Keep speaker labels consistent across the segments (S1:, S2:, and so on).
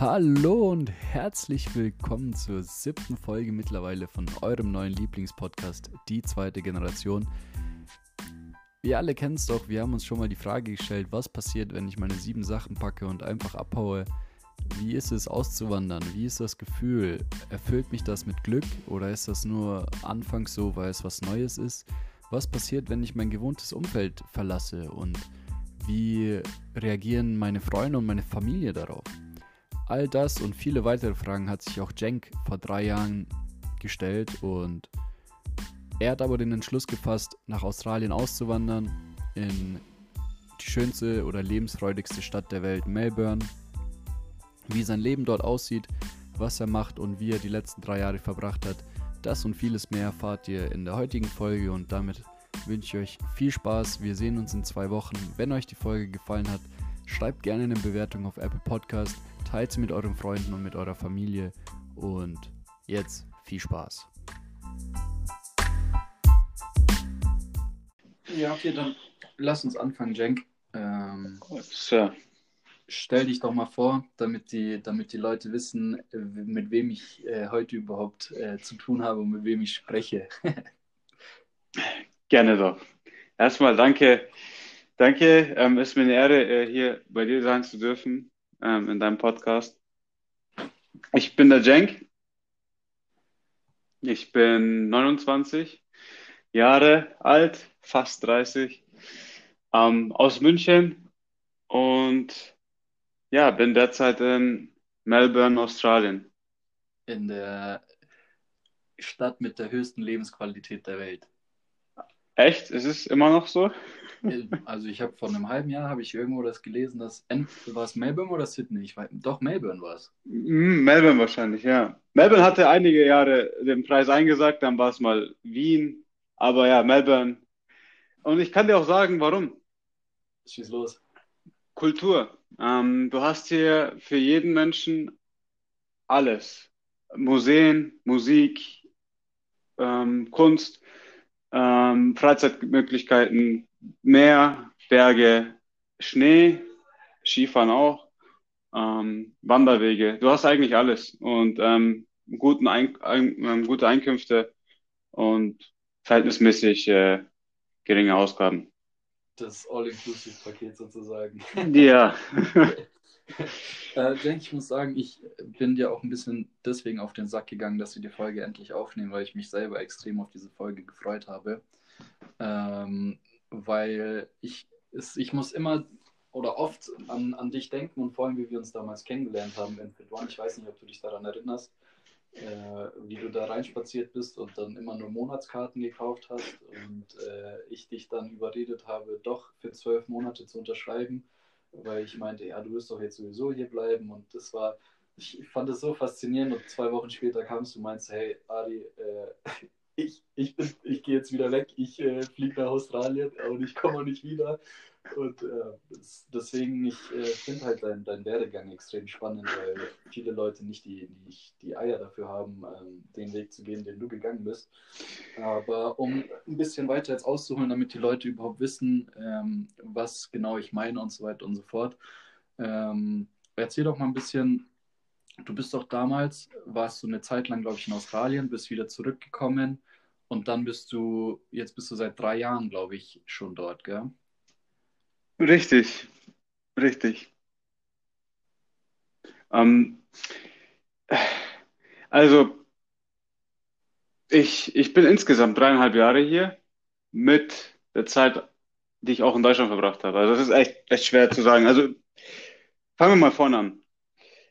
S1: Hallo und herzlich willkommen zur siebten Folge mittlerweile von eurem neuen Lieblingspodcast, die zweite Generation. Wir alle kennen es doch, wir haben uns schon mal die Frage gestellt, was passiert, wenn ich meine sieben Sachen packe und einfach abhaue. Wie ist es auszuwandern? Wie ist das Gefühl? Erfüllt mich das mit Glück oder ist das nur anfangs so, weil es was Neues ist? Was passiert, wenn ich mein gewohntes Umfeld verlasse und wie reagieren meine Freunde und meine Familie darauf? All das und viele weitere Fragen hat sich auch Jenk vor drei Jahren gestellt und er hat aber den Entschluss gefasst, nach Australien auszuwandern, in die schönste oder lebensfreudigste Stadt der Welt, Melbourne. Wie sein Leben dort aussieht, was er macht und wie er die letzten drei Jahre verbracht hat, das und vieles mehr erfahrt ihr in der heutigen Folge und damit wünsche ich euch viel Spaß. Wir sehen uns in zwei Wochen. Wenn euch die Folge gefallen hat, schreibt gerne eine Bewertung auf Apple Podcast, teilt sie mit euren Freunden und mit eurer Familie und jetzt viel Spaß. Ja, okay, dann lass uns anfangen, Jenk. Ähm,
S2: so.
S1: Stell dich doch mal vor, damit die, damit die Leute wissen, mit wem ich äh, heute überhaupt äh, zu tun habe und mit wem ich spreche.
S2: Gerne doch. Erstmal danke, danke. Ähm, es ist mir eine Ehre, äh, hier bei dir sein zu dürfen, ähm, in deinem Podcast. Ich bin der Jenk. Ich bin 29 Jahre alt, fast 30, ähm, aus München und ja, bin derzeit in Melbourne, Australien.
S1: In der Stadt mit der höchsten Lebensqualität der Welt.
S2: Echt? Ist es immer noch so?
S1: Also ich habe vor einem halben Jahr habe ich irgendwo das gelesen, dass war es Melbourne oder Sydney? Ich weiß, doch Melbourne war es.
S2: Mm, Melbourne wahrscheinlich, ja. Melbourne hatte einige Jahre den Preis eingesagt, dann war es mal Wien, aber ja, Melbourne. Und ich kann dir auch sagen, warum.
S1: Schieß los.
S2: Kultur. Ähm, du hast hier für jeden Menschen alles. Museen, Musik, ähm, Kunst ähm, Freizeitmöglichkeiten, Meer, Berge, Schnee, Skifahren auch, ähm, Wanderwege. Du hast eigentlich alles und ähm, guten Ein ein, ähm, gute Einkünfte und verhältnismäßig äh, geringe Ausgaben.
S1: Das All-Inclusive-Paket sozusagen.
S2: Ja.
S1: äh, Jenk, ich muss sagen, ich bin dir auch ein bisschen deswegen auf den Sack gegangen, dass wir die Folge endlich aufnehmen, weil ich mich selber extrem auf diese Folge gefreut habe. Ähm, weil ich, es, ich muss immer oder oft an, an dich denken und vor allem, wie wir uns damals kennengelernt haben in Fit One. Ich weiß nicht, ob du dich daran erinnerst, äh, wie du da reinspaziert bist und dann immer nur Monatskarten gekauft hast und äh, ich dich dann überredet habe, doch für zwölf Monate zu unterschreiben weil ich meinte, ja, du wirst doch jetzt sowieso hier bleiben. Und das war, ich fand es so faszinierend. Und zwei Wochen später kamst du und meinst, hey, Adi, äh, ich, ich, ich gehe jetzt wieder weg, ich äh, fliege nach Australien und ich komme nicht wieder. Und äh, deswegen, ich äh, finde halt deinen dein Werdegang extrem spannend, weil viele Leute nicht die, die, die Eier dafür haben, ähm, den Weg zu gehen, den du gegangen bist. Aber um ein bisschen weiter jetzt auszuholen, damit die Leute überhaupt wissen, ähm, was genau ich meine und so weiter und so fort, ähm, erzähl doch mal ein bisschen, du bist doch damals, warst du eine Zeit lang, glaube ich, in Australien, bist wieder zurückgekommen und dann bist du, jetzt bist du seit drei Jahren, glaube ich, schon dort, gell?
S2: Richtig, richtig. Ähm, also, ich, ich bin insgesamt dreieinhalb Jahre hier mit der Zeit, die ich auch in Deutschland verbracht habe. Also, das ist echt, echt schwer zu sagen. Also, fangen wir mal vorne an.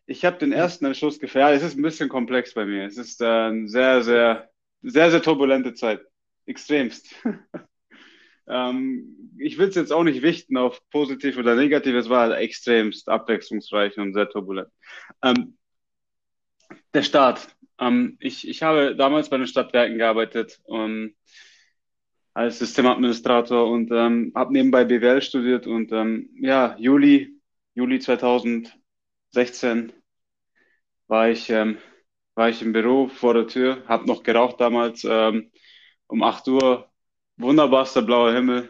S2: Ich habe den ersten Entschluss gefällt. Es ist ein bisschen komplex bei mir. Es ist äh, eine sehr, sehr, sehr, sehr turbulente Zeit. Extremst. Ähm, ich will es jetzt auch nicht wichten auf positiv oder negativ. Es war extremst abwechslungsreich und sehr turbulent. Ähm, der Start. Ähm, ich, ich habe damals bei den Stadtwerken gearbeitet um, als Systemadministrator und ähm, habe nebenbei BWL studiert und ähm, ja, Juli, Juli 2016 war ich, ähm, war ich im Büro vor der Tür, habe noch geraucht damals. Ähm, um 8 Uhr wunderbarster blauer Himmel.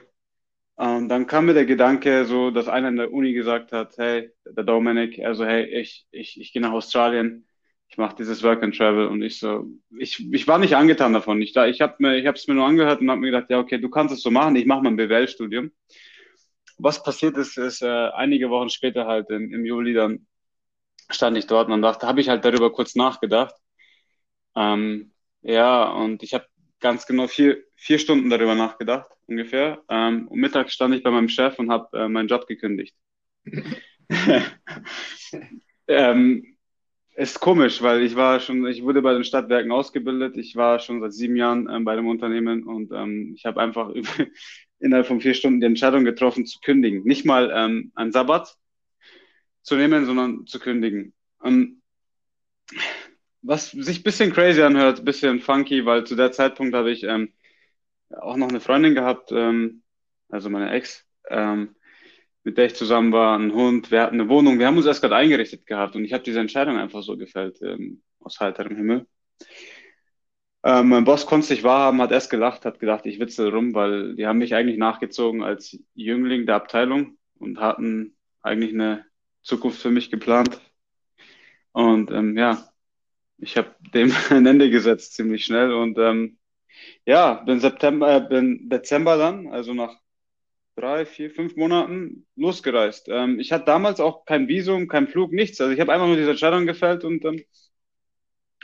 S2: Und dann kam mir der Gedanke, so, dass einer in der Uni gesagt hat, hey, der Dominic, also hey, ich, ich, ich gehe nach Australien, ich mache dieses Work and Travel und ich so, ich, ich war nicht angetan davon. Ich, da, ich habe mir, ich habe es mir nur angehört und habe mir gedacht, ja, okay, du kannst es so machen, ich mache mein BWL-Studium. Was passiert ist, ist äh, einige Wochen später halt in, im Juli, dann stand ich dort und dachte, habe ich halt darüber kurz nachgedacht. Ähm, ja, und ich habe ganz genau vier, vier Stunden darüber nachgedacht, ungefähr. Ähm, und mittags stand ich bei meinem Chef und habe äh, meinen Job gekündigt. ähm, ist komisch, weil ich war schon, ich wurde bei den Stadtwerken ausgebildet. Ich war schon seit sieben Jahren ähm, bei dem Unternehmen und ähm, ich habe einfach innerhalb von vier Stunden die Entscheidung getroffen zu kündigen. Nicht mal ähm, einen Sabbat zu nehmen, sondern zu kündigen. Ähm, was sich ein bisschen crazy anhört, ein bisschen funky, weil zu der Zeitpunkt habe ich ähm, auch noch eine Freundin gehabt, ähm, also meine Ex, ähm, mit der ich zusammen war, ein Hund, wir hatten eine Wohnung, wir haben uns erst gerade eingerichtet gehabt und ich habe diese Entscheidung einfach so gefällt, ähm, aus heiterem Himmel. Ähm, mein Boss konnte es nicht wahrhaben, hat erst gelacht, hat gedacht, ich witzel rum, weil die haben mich eigentlich nachgezogen als Jüngling der Abteilung und hatten eigentlich eine Zukunft für mich geplant. Und ähm, ja, ich habe dem ein Ende gesetzt ziemlich schnell und ähm, ja, bin September, äh, bin Dezember dann, also nach drei, vier, fünf Monaten losgereist. Ähm, ich hatte damals auch kein Visum, kein Flug, nichts. Also ich habe einfach nur diese Entscheidung gefällt und ähm,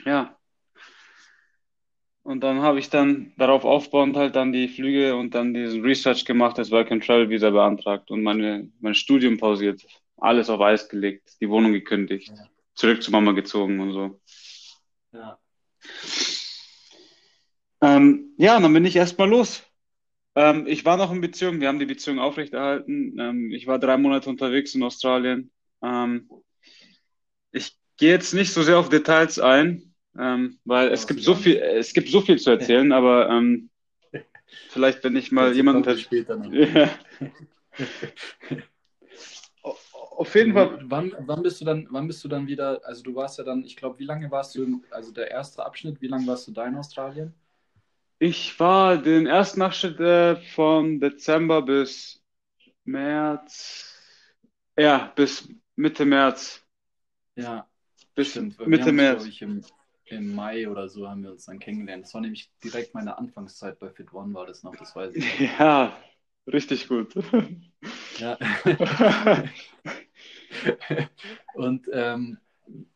S2: ja. Und dann habe ich dann darauf aufbauend halt dann die Flüge und dann diesen Research gemacht, das Work and Travel Visa beantragt und meine, mein Studium pausiert. Alles auf Eis gelegt, die Wohnung gekündigt, ja. zurück zu Mama gezogen und so.
S1: Ja.
S2: Ähm, ja, dann bin ich erstmal los. Ähm, ich war noch in Beziehung, wir haben die Beziehung aufrechterhalten. Ähm, ich war drei Monate unterwegs in Australien. Ähm, ich gehe jetzt nicht so sehr auf Details ein, ähm, weil es gibt so viel, es gibt so viel zu erzählen, aber ähm, vielleicht, wenn ich mal jemanden.
S1: Später noch.
S2: Ja. auf jeden Fall.
S1: Wann, wann bist du dann, wann bist du dann wieder, also du warst ja dann, ich glaube, wie lange warst du, also der erste Abschnitt, wie lange warst du da in Australien?
S2: Ich war den ersten Abschnitt äh, von Dezember bis März, ja, bis Mitte März.
S1: Ja,
S2: bis
S1: stimmt.
S2: Mitte März.
S1: ich, im, im Mai oder so haben wir uns dann kennengelernt. Das war nämlich direkt meine Anfangszeit bei Fit One war das noch, das weiß ich.
S2: Ja, richtig gut.
S1: Ja. Und ähm,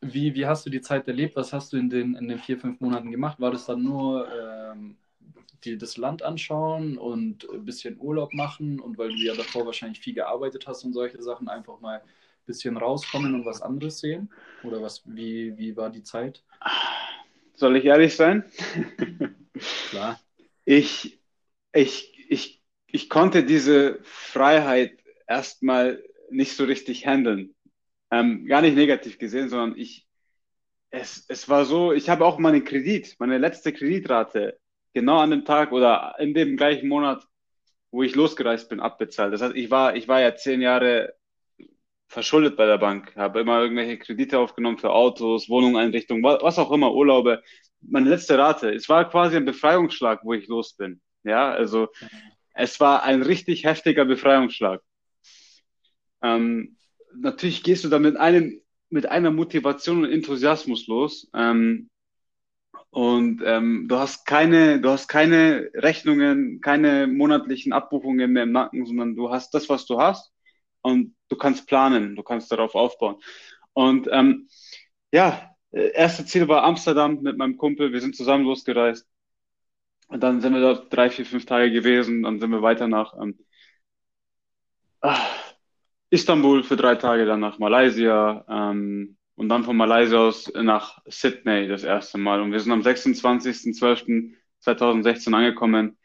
S1: wie, wie hast du die Zeit erlebt? Was hast du in den, in den vier, fünf Monaten gemacht? War das dann nur ähm, dir das Land anschauen und ein bisschen Urlaub machen? Und weil du ja davor wahrscheinlich viel gearbeitet hast und solche Sachen, einfach mal ein bisschen rauskommen und was anderes sehen? Oder was, wie, wie war die Zeit?
S2: Soll ich ehrlich sein?
S1: Klar.
S2: Ich, ich, ich, ich konnte diese Freiheit erstmal nicht so richtig handeln. Ähm, gar nicht negativ gesehen, sondern ich, es, es war so, ich habe auch meinen Kredit, meine letzte Kreditrate genau an dem Tag oder in dem gleichen Monat, wo ich losgereist bin, abbezahlt. Das heißt, ich war, ich war ja zehn Jahre verschuldet bei der Bank, habe immer irgendwelche Kredite aufgenommen für Autos, Wohnungseinrichtungen, was auch immer, Urlaube. Meine letzte Rate, es war quasi ein Befreiungsschlag, wo ich los bin. Ja, also es war ein richtig heftiger Befreiungsschlag. Ähm, natürlich gehst du da mit einem, mit einer Motivation und Enthusiasmus los. Ähm, und ähm, du hast keine, du hast keine Rechnungen, keine monatlichen Abbuchungen mehr im Nacken, sondern du hast das, was du hast und du kannst planen, du kannst darauf aufbauen. Und ähm, ja, erste Ziel war Amsterdam mit meinem Kumpel. Wir sind zusammen losgereist. Und dann sind wir dort drei, vier, fünf Tage gewesen. Dann sind wir weiter nach ähm, Istanbul für drei Tage, dann nach Malaysia ähm, und dann von Malaysia aus nach Sydney das erste Mal. Und wir sind am 26.12.2016 angekommen.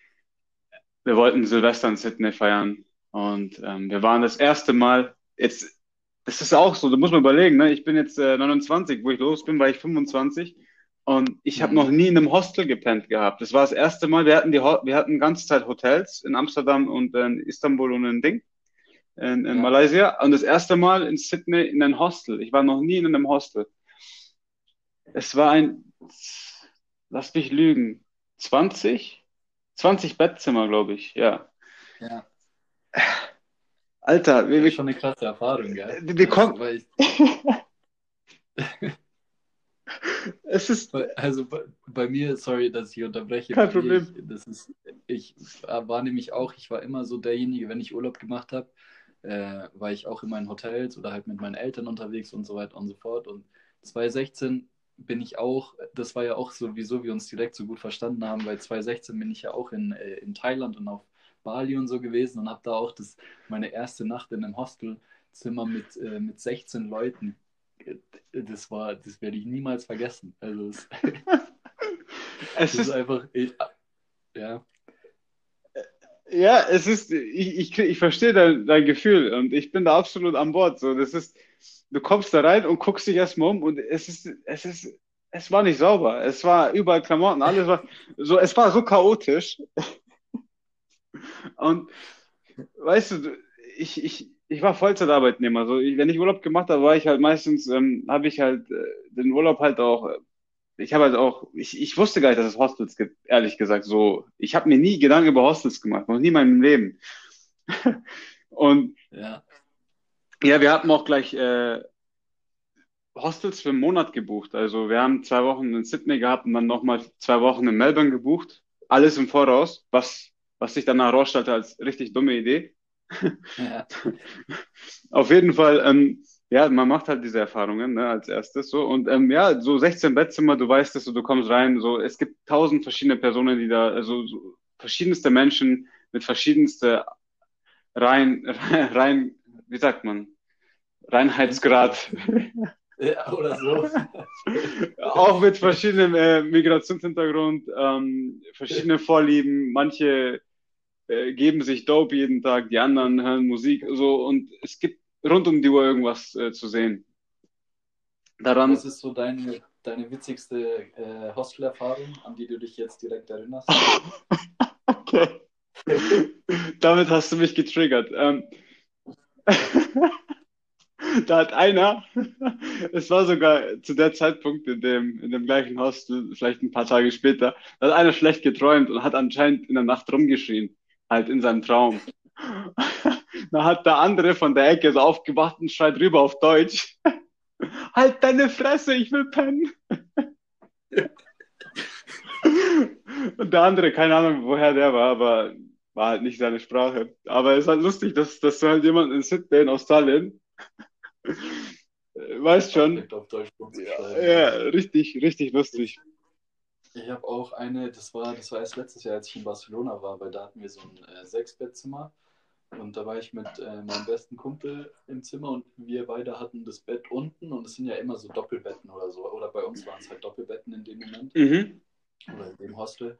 S2: Wir wollten Silvester in Sydney feiern und ähm, wir waren das erste Mal, jetzt, das ist auch so, da muss man überlegen, ne? ich bin jetzt äh, 29, wo ich los bin, war ich 25 und ich habe noch nie in einem Hostel gepennt gehabt. Das war das erste Mal, wir hatten die, wir hatten ganze Zeit Hotels in Amsterdam und in Istanbul und in Ding in, in ja. Malaysia und das erste Mal in Sydney in einem Hostel. Ich war noch nie in einem Hostel. Es war ein, lass mich lügen, 20? 20 Bettzimmer, glaube ich, ja.
S1: Ja.
S2: Alter, wir,
S1: Das
S2: wir,
S1: ist schon eine krasse Erfahrung, gell?
S2: wir kommen.
S1: Also, weil ich,
S2: Es ist
S1: Also bei, bei mir, sorry, dass ich unterbreche.
S2: Kein Problem.
S1: Ich, das ist, ich war nämlich auch, ich war immer so derjenige, wenn ich Urlaub gemacht habe, äh, war ich auch immer in Hotels oder halt mit meinen Eltern unterwegs und so weiter und so fort. Und 2016 bin ich auch, das war ja auch so, wieso wir uns direkt so gut verstanden haben, weil 2016 bin ich ja auch in, äh, in Thailand und auf Bali und so gewesen und habe da auch das, meine erste Nacht in einem Hostelzimmer mit, äh, mit 16 Leuten. Äh, Das war, das werde ich niemals vergessen. Also es,
S2: es
S1: ist
S2: ist
S1: einfach, ich, ja,
S2: Ja, es ist, ich, ich, ich verstehe dein, dein Gefühl und ich bin da absolut an Bord. So, das ist, du kommst da rein und guckst dich erstmal um und es ist, es ist, es war nicht sauber. Es war überall Klamotten, alles war so, es war so chaotisch. Und weißt du, ich, ich, ich war Vollzeitarbeitnehmer. So, ich, wenn ich Urlaub gemacht habe, war ich halt meistens, ähm, habe ich halt äh, den Urlaub halt auch. Ich habe halt auch, ich, ich wusste gar nicht, dass es Hostels gibt, ehrlich gesagt. So, ich habe mir nie Gedanken über Hostels gemacht, noch nie in meinem Leben. Und
S1: ja,
S2: ja, wir hatten auch gleich äh, Hostels für einen Monat gebucht. Also wir haben zwei Wochen in Sydney gehabt und dann nochmal zwei Wochen in Melbourne gebucht. Alles im Voraus, was, was sich danach herausstellte als richtig dumme Idee.
S1: ja,
S2: Auf jeden Fall, ähm, ja, man macht halt diese Erfahrungen, ne, als erstes so. Und ähm, ja, so 16 Bettzimmer, du weißt es, so, du kommst rein, so, es gibt tausend verschiedene Personen, die da, also so, verschiedenste Menschen mit verschiedenste rein, rein, wie sagt man, Reinheitsgrad.
S1: ja, oder so.
S2: Auch mit verschiedenem äh, Migrationshintergrund, ähm, verschiedene Vorlieben. Manche äh, geben sich Dope jeden Tag, die anderen hören Musik, so und es gibt rund um die Uhr irgendwas äh, zu sehen. Daran,
S1: Was ist so deine, deine witzigste äh, Hostelerfahrung, an die du dich jetzt direkt erinnerst?
S2: okay, damit hast du mich getriggert. Ähm, da hat einer, es war sogar zu der Zeitpunkt in dem, in dem gleichen Hostel, vielleicht ein paar Tage später, da hat einer schlecht geträumt und hat anscheinend in der Nacht rumgeschrien, halt in seinem Traum. Da hat der andere von der Ecke so aufgewacht und schreit rüber auf Deutsch. Halt deine Fresse, ich will pennen. Und der andere, keine Ahnung, woher der war, aber war halt nicht seine Sprache. Aber es ist halt lustig, dass, dass du halt jemand in Sydney in Australien, weißt schon, ja, ja, richtig, richtig lustig.
S1: Ich habe auch eine, das war, das war erst letztes Jahr, als ich in Barcelona war, weil da hatten wir so ein äh, Sechsbettzimmer und da war ich mit äh, meinem besten Kumpel im Zimmer und wir beide hatten das Bett unten und es sind ja immer so Doppelbetten oder so. Oder bei uns waren es halt Doppelbetten in dem Moment
S2: Mhm.
S1: oder in dem Hostel.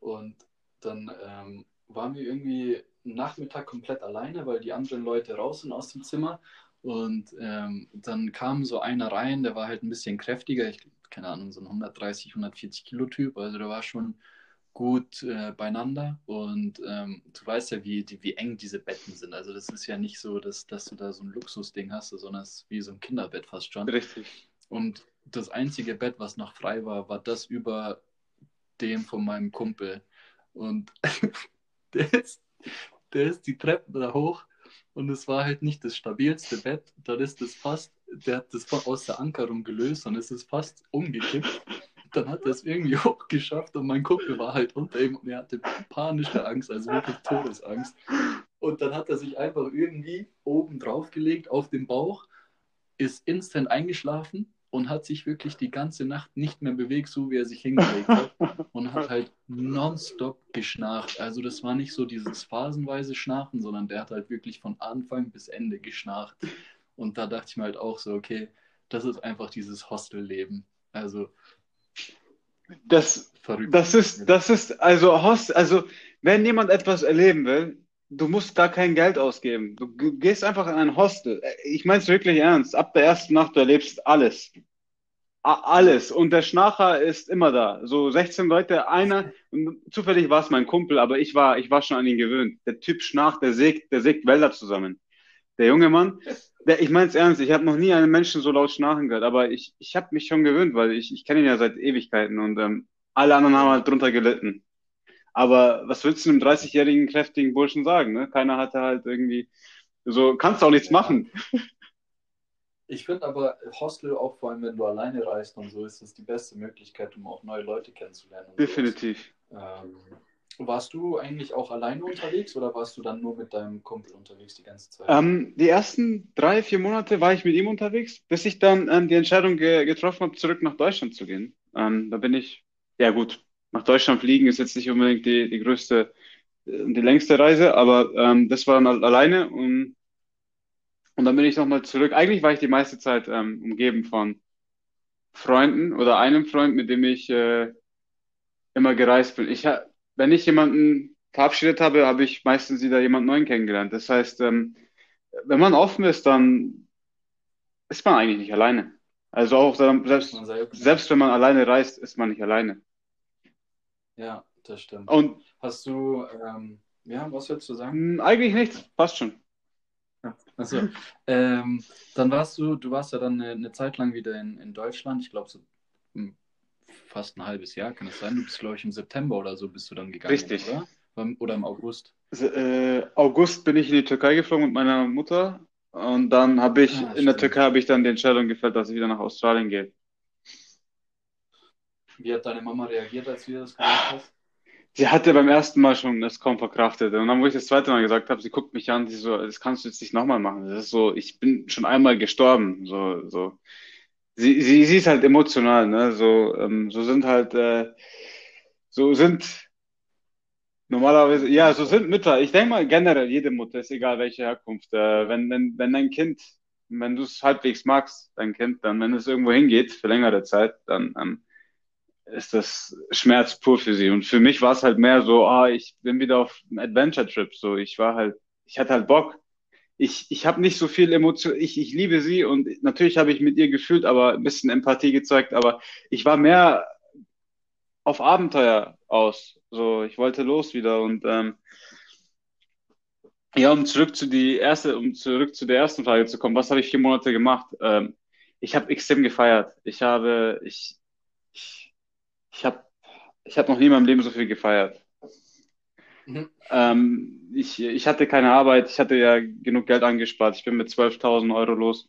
S1: Und dann ähm, waren wir irgendwie Nachmittag komplett alleine, weil die anderen Leute raus sind aus dem Zimmer. Und ähm, dann kam so einer rein, der war halt ein bisschen kräftiger, ich, keine Ahnung, so ein 130, 140 Kilo Typ. Also der war schon gut äh, beieinander. Und ähm, du weißt ja, wie, die, wie eng diese Betten sind. Also das ist ja nicht so, dass, dass du da so ein Luxusding hast, sondern es ist wie so ein Kinderbett fast schon.
S2: Richtig.
S1: Und das einzige Bett, was noch frei war, war das über dem von meinem Kumpel. Und der ist, der ist die Treppen da hoch und es war halt nicht das stabilste Bett. Dann ist das fast, der hat das von- aus der Ankerung gelöst und es ist fast umgekippt. Dann hat er es irgendwie hochgeschafft und mein Kumpel war halt unter ihm und er hatte panische Angst, also wirklich Todesangst. Und dann hat er sich einfach irgendwie oben drauf gelegt auf den Bauch, ist instant eingeschlafen und hat sich wirklich die ganze Nacht nicht mehr bewegt, so wie er sich hingelegt hat. Und hat halt nonstop geschnarcht. Also das war nicht so dieses phasenweise Schnarchen, sondern der hat halt wirklich von Anfang bis Ende geschnarcht. Und da dachte ich mir halt auch so, okay, das ist einfach dieses Hostelleben. Also
S2: Das,
S1: verrückt.
S2: das ist, das ist, also Host, also wenn jemand etwas erleben will, du musst gar kein Geld ausgeben. Du gehst einfach in ein Hostel. Ich meine es wirklich ernst. Ab der ersten Nacht, du erlebst alles. A- Alles. Und der Schnarcher ist immer da. So 16 Leute, einer, und zufällig war es mein Kumpel, aber ich war, ich war schon an ihn gewöhnt. Der Typ schnarcht, der sägt, der sägt Wälder zusammen. Der junge Mann, der, ich meine es ernst, ich habe noch nie einen Menschen so laut schnarchen gehört, aber ich, ich habe mich schon gewöhnt, weil ich, ich kenne ihn ja seit Ewigkeiten und ähm, alle anderen haben halt drunter gelitten. Aber was willst du einem 30-jährigen, kräftigen Burschen sagen? Ne? Keiner hatte halt irgendwie, so kannst du auch nichts ja. machen.
S1: Ich finde aber Hostel auch vor allem, wenn du alleine reist und so, ist es die beste Möglichkeit, um auch neue Leute kennenzulernen.
S2: Definitiv.
S1: Ähm, warst du eigentlich auch alleine unterwegs oder warst du dann nur mit deinem Kumpel unterwegs die ganze Zeit?
S2: Ähm, die ersten drei, vier Monate war ich mit ihm unterwegs, bis ich dann ähm, die Entscheidung ge getroffen habe, zurück nach Deutschland zu gehen. Ähm, da bin ich, ja gut, nach Deutschland fliegen ist jetzt nicht unbedingt die, die größte und äh, die längste Reise, aber ähm, das war dann alleine und und dann bin ich nochmal zurück. Eigentlich war ich die meiste Zeit ähm, umgeben von Freunden oder einem Freund, mit dem ich äh, immer gereist bin. Ich, wenn ich jemanden verabschiedet habe, habe ich meistens wieder jemand neuen kennengelernt. Das heißt, ähm, wenn man offen ist, dann ist man eigentlich nicht alleine. Also auch selbst, selbst wenn man alleine reist, ist man nicht alleine.
S1: Ja, das stimmt.
S2: Und
S1: hast du, ähm, ja, was würdest du sagen?
S2: Hm, eigentlich nichts, passt schon.
S1: Also, ähm, dann warst du, du warst ja dann eine, eine Zeit lang wieder in, in Deutschland, ich glaube so hm, fast ein halbes Jahr, kann es sein? Du bist, glaube ich, im September oder so bist du dann gegangen,
S2: Richtig.
S1: oder? Oder im August?
S2: Äh, August bin ich in die Türkei geflogen mit meiner Mutter und dann habe ich, ah, in der Türkei habe ich dann die Entscheidung gefällt, dass ich wieder nach Australien gehe.
S1: Wie hat deine Mama reagiert, als du das gesagt hast?
S2: sie hatte beim ersten Mal schon das kaum verkraftet. Und dann, wo ich das zweite Mal gesagt habe, sie guckt mich an, sie so, das kannst du jetzt nicht nochmal machen. Das ist so, ich bin schon einmal gestorben. So, so. Sie, sie, sie ist halt emotional, ne? So, ähm, so sind halt, äh, so sind normalerweise, ja, so sind Mütter. Ich denke mal generell, jede Mutter ist egal welche Herkunft. Äh, wenn, wenn, wenn dein Kind, wenn du es halbwegs magst, dein Kind, dann, wenn es irgendwo hingeht für längere Zeit, dann ähm, ist das Schmerz pur für sie. Und für mich war es halt mehr so, ah, ich bin wieder auf einem Adventure-Trip. So, ich war halt, ich hatte halt Bock. Ich, ich habe nicht so viel Emotion, ich, ich liebe sie und natürlich habe ich mit ihr gefühlt, aber ein bisschen Empathie gezeigt, aber ich war mehr auf Abenteuer aus. So, ich wollte los wieder und ähm, ja, um zurück zu die erste, um zurück zu der ersten Frage zu kommen, was habe ich vier Monate gemacht? Ähm, ich habe extrem gefeiert. Ich habe, ich, ich habe ich hab noch nie in meinem Leben so viel gefeiert. Mhm. Ähm, ich, ich hatte keine Arbeit, ich hatte ja genug Geld angespart. Ich bin mit 12.000 Euro los.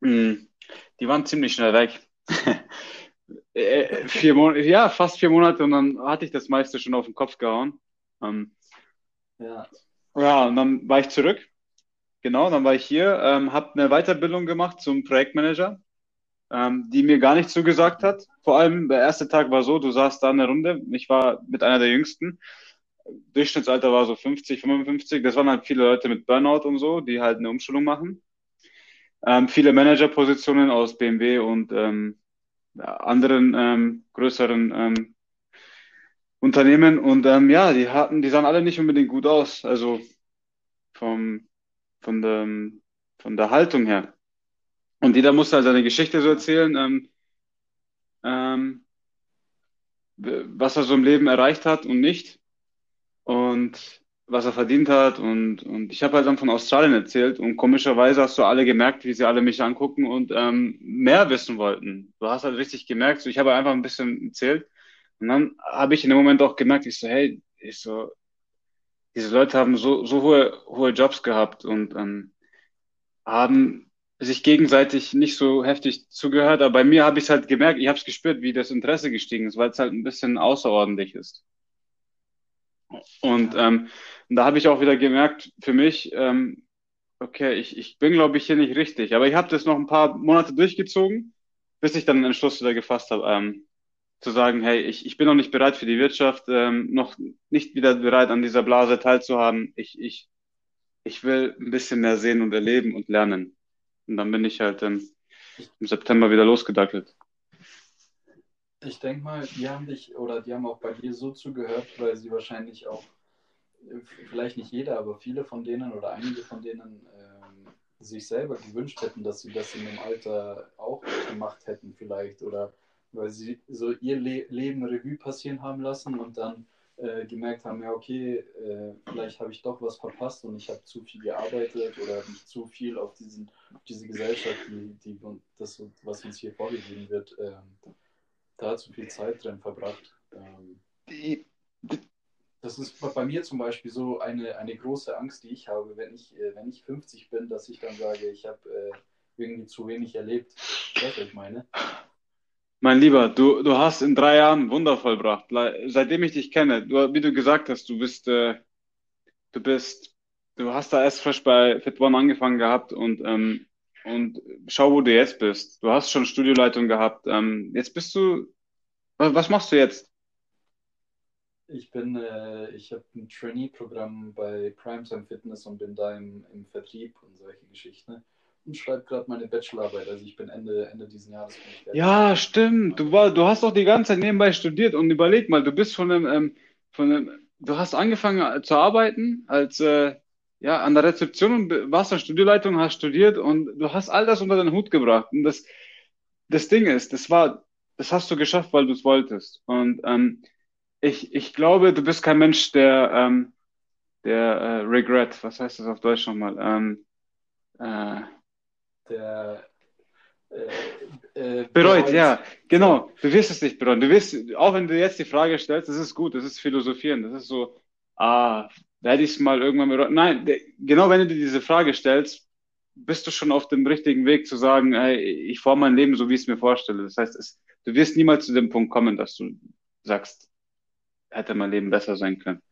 S2: Mhm. Die waren ziemlich schnell weg. Äh, vier Monate, ja, fast vier Monate und dann hatte ich das meiste schon auf den Kopf gehauen. Ähm,
S1: ja.
S2: ja, und dann war ich zurück. Genau, dann war ich hier, ähm, habe eine Weiterbildung gemacht zum Projektmanager ähm, die mir gar nicht zugesagt hat. Vor allem der erste Tag war so, du saßt da in der Runde, ich war mit einer der jüngsten. Durchschnittsalter war so 50, 55. Das waren halt viele Leute mit Burnout und so, die halt eine Umschulung machen. Ähm, viele Managerpositionen aus BMW und ähm, anderen ähm, größeren ähm, Unternehmen. Und ähm, ja, die hatten, die sahen alle nicht unbedingt gut aus. Also vom, von der, von der Haltung her. Und jeder musste halt seine Geschichte so erzählen, ähm, ähm, was er so im Leben erreicht hat und nicht und was er verdient hat. Und, und ich habe halt dann von Australien erzählt und komischerweise hast du alle gemerkt, wie sie alle mich angucken und ähm, mehr wissen wollten. Du hast halt richtig gemerkt, so, ich habe einfach ein bisschen erzählt und dann habe ich in dem Moment auch gemerkt, ich so, hey, ich so, diese Leute haben so, so hohe, hohe Jobs gehabt und ähm, haben sich gegenseitig nicht so heftig zugehört, aber bei mir habe ich es halt gemerkt, ich habe es gespürt, wie das Interesse gestiegen ist, weil es halt ein bisschen außerordentlich ist. Und ähm, da habe ich auch wieder gemerkt, für mich, ähm, okay, ich, ich bin, glaube ich, hier nicht richtig. Aber ich habe das noch ein paar Monate durchgezogen, bis ich dann den Entschluss wieder gefasst habe, ähm, zu sagen, hey, ich, ich bin noch nicht bereit für die Wirtschaft, ähm, noch nicht wieder bereit, an dieser Blase teilzuhaben. Ich, ich, ich will ein bisschen mehr sehen und erleben und lernen. Und dann bin ich halt im, im September wieder losgedackelt.
S1: Ich denke mal, die haben dich oder die haben auch bei dir so zugehört, weil sie wahrscheinlich auch, vielleicht nicht jeder, aber viele von denen oder einige von denen ähm, sich selber gewünscht hätten, dass sie das in dem Alter auch gemacht hätten, vielleicht. Oder weil sie so ihr Le Leben Revue passieren haben lassen und dann äh, gemerkt haben, ja, okay, äh, vielleicht habe ich doch was verpasst und ich habe zu viel gearbeitet oder nicht zu viel auf, diesen, auf diese Gesellschaft, die, die das, was uns hier vorgegeben wird, ähm, da zu viel Zeit drin verbracht. Ähm. das ist bei mir zum Beispiel so eine, eine große Angst, die ich habe, wenn ich, äh, wenn ich 50 bin, dass ich dann sage, ich habe äh, irgendwie zu wenig erlebt. Weißt du, was ich meine?
S2: Mein Lieber, du, du hast in drei Jahren Wunder vollbracht. Seitdem ich dich kenne, du, wie du gesagt hast, du bist, äh, du bist, du hast da erst frisch bei Fit One angefangen gehabt und, ähm, und schau, wo du jetzt bist. Du hast schon Studioleitung gehabt. Ähm, jetzt bist du, was, machst du jetzt?
S1: Ich bin, äh, ich habe ein Trainee-Programm bei Primetime Fitness und bin da im, im Vertrieb und solche Geschichten und schreibe gerade meine Bachelorarbeit. Also ich bin Ende, Ende diesen Jahres.
S2: Ja, stimmt. Du, war, du hast doch die ganze Zeit nebenbei studiert und überleg mal, du bist von einem, ähm, von einem du hast angefangen äh, zu arbeiten als äh, ja an der Rezeption und warst der Studieleitung, hast studiert und du hast all das unter den Hut gebracht. Und das, das Ding ist, das war, das hast du geschafft, weil du es wolltest. Und ähm, ich, ich glaube, du bist kein Mensch, der, ähm, der äh, Regret, was heißt das auf Deutsch nochmal? Ähm, äh,
S1: der
S2: äh, äh, bereut, ja, genau. Du wirst es nicht bereuen. Du wirst, auch wenn du jetzt die Frage stellst, das ist gut, das ist Philosophieren, das ist so, ah, hätte ich es mal irgendwann bereut. Nein, genau wenn du dir diese Frage stellst, bist du schon auf dem richtigen Weg zu sagen, ey, ich forme mein Leben so, wie ich es mir vorstelle. Das heißt, es, du wirst niemals zu dem Punkt kommen, dass du sagst, hätte mein Leben besser sein können.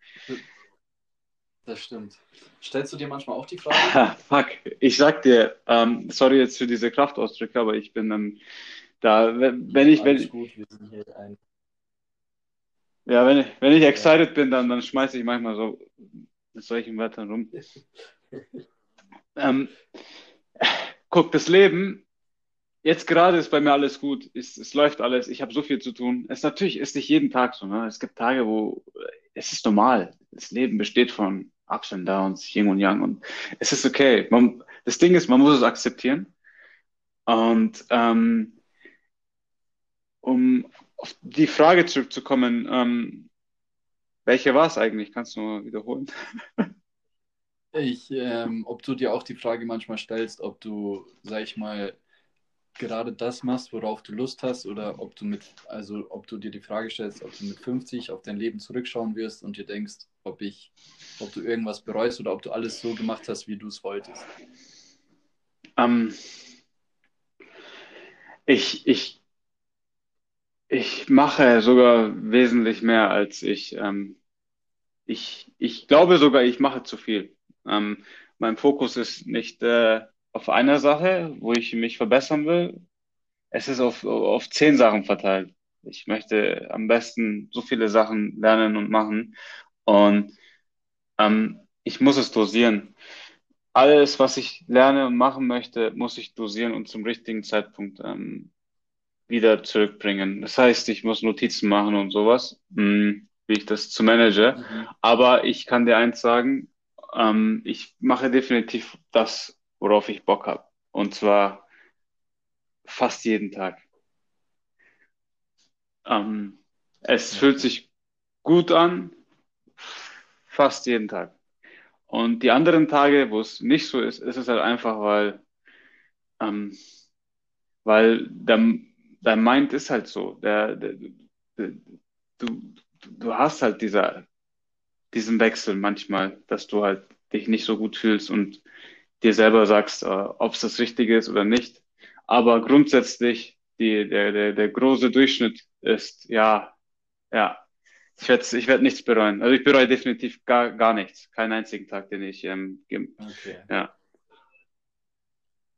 S1: Das stimmt. Stellst du dir manchmal auch die Frage?
S2: Fuck, ich sag dir, ähm, sorry jetzt für diese Kraftausdrücke, aber ich bin ähm, da, wenn ich, wenn, gut, wir sind hier ein... ja, wenn ich, wenn ich excited ja. bin, dann, dann schmeiße ich manchmal so mit solchen Wörtern rum. ähm, guck, das Leben, jetzt gerade ist bei mir alles gut, es, es läuft alles, ich habe so viel zu tun. Es natürlich ist nicht jeden Tag so, ne? Es gibt Tage, wo es ist normal. Das Leben besteht von Ups and Downs, Yin und Yang und es ist okay. Man, das Ding ist, man muss es akzeptieren. Und ähm, um auf die Frage zurückzukommen, ähm, welche war es eigentlich? Kannst du mal wiederholen?
S1: Ich, ähm, ob du dir auch die Frage manchmal stellst, ob du, sag ich mal, gerade das machst, worauf du Lust hast, oder ob du mit, also ob du dir die Frage stellst, ob du mit 50 auf dein Leben zurückschauen wirst und dir denkst, ob ich, ob du irgendwas bereust oder ob du alles so gemacht hast, wie du es wolltest.
S2: Ähm, ich, ich, ich mache sogar wesentlich mehr als ich. Ähm, ich, ich glaube sogar, ich mache zu viel. Ähm, mein Fokus ist nicht äh, auf einer Sache, wo ich mich verbessern will. Es ist auf, auf zehn Sachen verteilt. Ich möchte am besten so viele Sachen lernen und machen. Und ähm, ich muss es dosieren. Alles, was ich lerne und machen möchte, muss ich dosieren und zum richtigen Zeitpunkt ähm, wieder zurückbringen. Das heißt, ich muss Notizen machen und sowas, mh, hm, wie ich das zu manage. Mhm. Aber ich kann dir eins sagen, ähm, ich mache definitiv das, worauf ich Bock habe. Und zwar fast jeden Tag. Ähm, es fühlt sich gut an, fast jeden Tag. Und die anderen Tage, wo es nicht so ist, ist es halt einfach, weil, ähm, weil der, dein Mind ist halt so. Der, der, der, du, du hast halt dieser, diesen Wechsel manchmal, dass du halt dich nicht so gut fühlst und dir selber sagst, äh, ob es das Richtige ist oder nicht. Aber grundsätzlich, die, der, der, der große Durchschnitt ist, ja, ja, ich werde ich werd nichts bereuen. Also ich bereue definitiv gar, gar nichts. Keinen einzigen Tag, den ich ähm, okay. ja.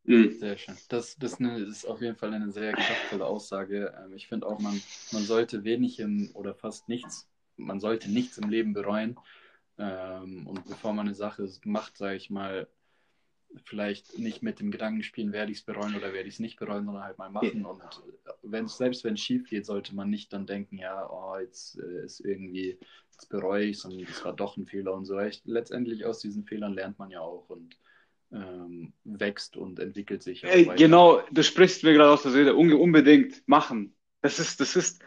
S1: Mhm. Sehr schön. Das, das ist auf jeden Fall eine sehr kraftvolle Aussage. Ähm, ich finde auch, man, man sollte wenig im, oder fast nichts, man sollte nichts im Leben bereuen. Ähm, und bevor man eine Sache macht, sage ich mal, vielleicht nicht mit dem Gedanken spielen, werde ich es bereuen oder werde ich es nicht bereuen, sondern halt mal machen. Und wenn's, selbst wenn es schief geht, sollte man nicht dann denken, ja, oh, jetzt äh, ist irgendwie, jetzt bereue ich es und es war doch ein Fehler und so. Echt, letztendlich aus diesen Fehlern lernt man ja auch und ähm, wächst und entwickelt sich.
S2: Ey, genau, du sprichst mir gerade aus der Seele, unbedingt machen. Das ist, das ist,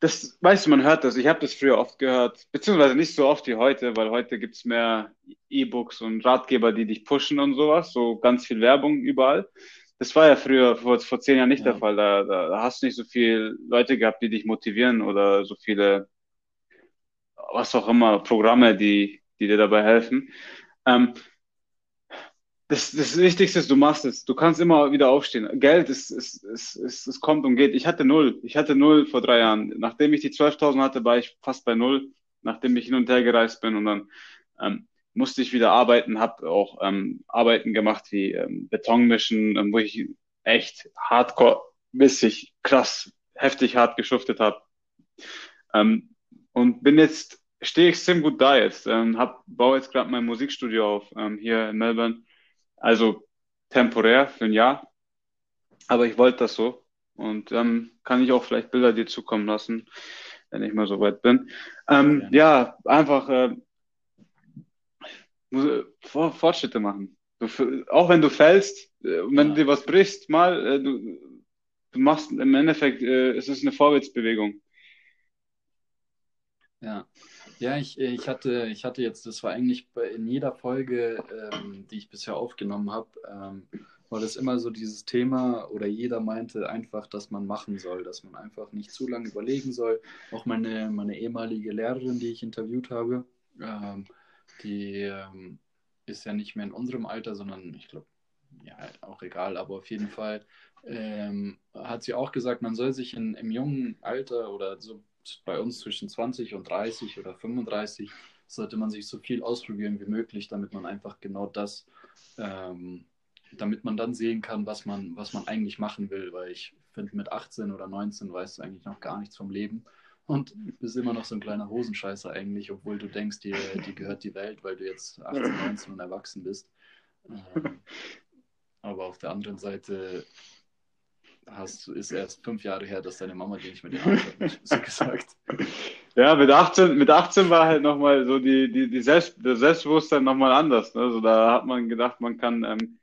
S2: das, weißt du, man hört das. Ich habe das früher oft gehört, beziehungsweise nicht so oft wie heute, weil heute gibt's mehr E-Books und Ratgeber, die dich pushen und sowas, so ganz viel Werbung überall. Das war ja früher, vor, vor zehn Jahren nicht ja. der Fall. Da, da, da hast du nicht so viele Leute gehabt, die dich motivieren oder so viele was auch immer, Programme, die, die dir dabei helfen. Ähm, das, das Wichtigste ist, du machst es. Du kannst immer wieder aufstehen. Geld ist, ist, ist, ist, es kommt und geht. Ich hatte null. Ich hatte null vor drei Jahren. Nachdem ich die 12.000 hatte, war ich fast bei null. Nachdem ich hin und her gereist bin und dann ähm, musste ich wieder arbeiten, habe auch ähm, Arbeiten gemacht wie ähm, Betonmischen, ähm, wo ich echt hardcore-mäßig krass, heftig hart geschuftet habe. Ähm, und bin jetzt, stehe extrem gut da jetzt. Ähm, hab, baue jetzt gerade mein Musikstudio auf ähm, hier in Melbourne also temporär für ein Jahr. Aber ich wollte das so. Und dann ähm, kann ich auch vielleicht Bilder dir zukommen lassen, wenn ich mal so weit bin. Ähm, ja. ja, einfach äh, Fortschritte machen. Du, auch wenn du fällst, äh, wenn ja. dir was brichst, mal, äh, du, du machst im Endeffekt, äh, es ist eine Vorwärtsbewegung.
S1: Ja. Ja, ich, ich, hatte, ich hatte jetzt, das war eigentlich in jeder Folge, ähm, die ich bisher aufgenommen habe, ähm, war das immer so dieses Thema oder jeder meinte einfach, dass man machen soll, dass man einfach nicht zu lange überlegen soll. Auch meine, meine ehemalige Lehrerin, die ich interviewt habe, ähm, die ähm, ist ja nicht mehr in unserem Alter, sondern ich glaube, ja, auch egal, aber auf jeden Fall ähm, hat sie auch gesagt, man soll sich in, im jungen Alter oder so bei uns zwischen 20 und 30 oder 35 sollte man sich so viel ausprobieren wie möglich, damit man einfach genau das, ähm, damit man dann sehen kann, was man, was man eigentlich machen will, weil ich finde, mit 18 oder 19 weißt du eigentlich noch gar nichts vom Leben und bist immer noch so ein kleiner Hosenscheißer eigentlich, obwohl du denkst, dir, dir gehört die Welt, weil du jetzt 18, 19 und erwachsen bist. Ähm, aber auf der anderen Seite hast, ist erst fünf Jahre her, dass deine Mama dir nicht mehr die Hand hat, so gesagt.
S2: Ja, mit 18, mit 18 war halt nochmal so die, die, die Selbst, das Selbstbewusstsein nochmal anders. Ne? Also da hat man gedacht, man kann ähm,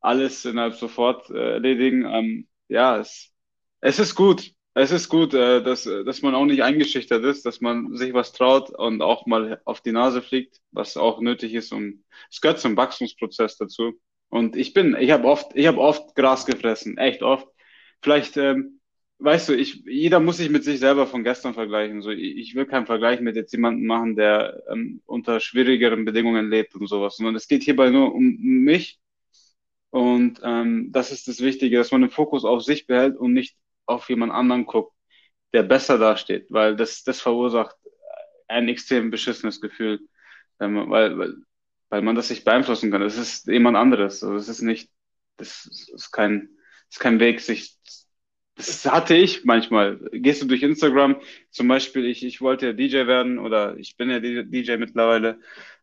S2: alles innerhalb sofort äh, erledigen. Ähm, ja, es, es ist gut. Es ist gut, äh, dass, dass man auch nicht eingeschüchtert ist, dass man sich was traut und auch mal auf die Nase fliegt, was auch nötig ist. Und es gehört zum Wachstumsprozess dazu. Und ich bin, ich habe oft, ich habe oft Gras gefressen, echt oft vielleicht, ähm, weißt du, ich, jeder muss sich mit sich selber von gestern vergleichen. So, ich will keinen Vergleich mit jetzt jemandem machen, der ähm, unter schwierigeren Bedingungen lebt und sowas, sondern es geht hierbei nur um mich. Und ähm, das ist das Wichtige, dass man den Fokus auf sich behält und nicht auf jemand anderen guckt, der besser dasteht, weil das, das verursacht ein extrem beschissenes Gefühl, weil, weil, weil man das nicht beeinflussen kann. Das ist jemand anderes. Also es ist nicht, das ist kein, ist kein Weg, sich, das hatte ich manchmal. Gehst du durch Instagram, zum Beispiel, ich, ich wollte ja DJ werden oder ich bin ja DJ mittlerweile,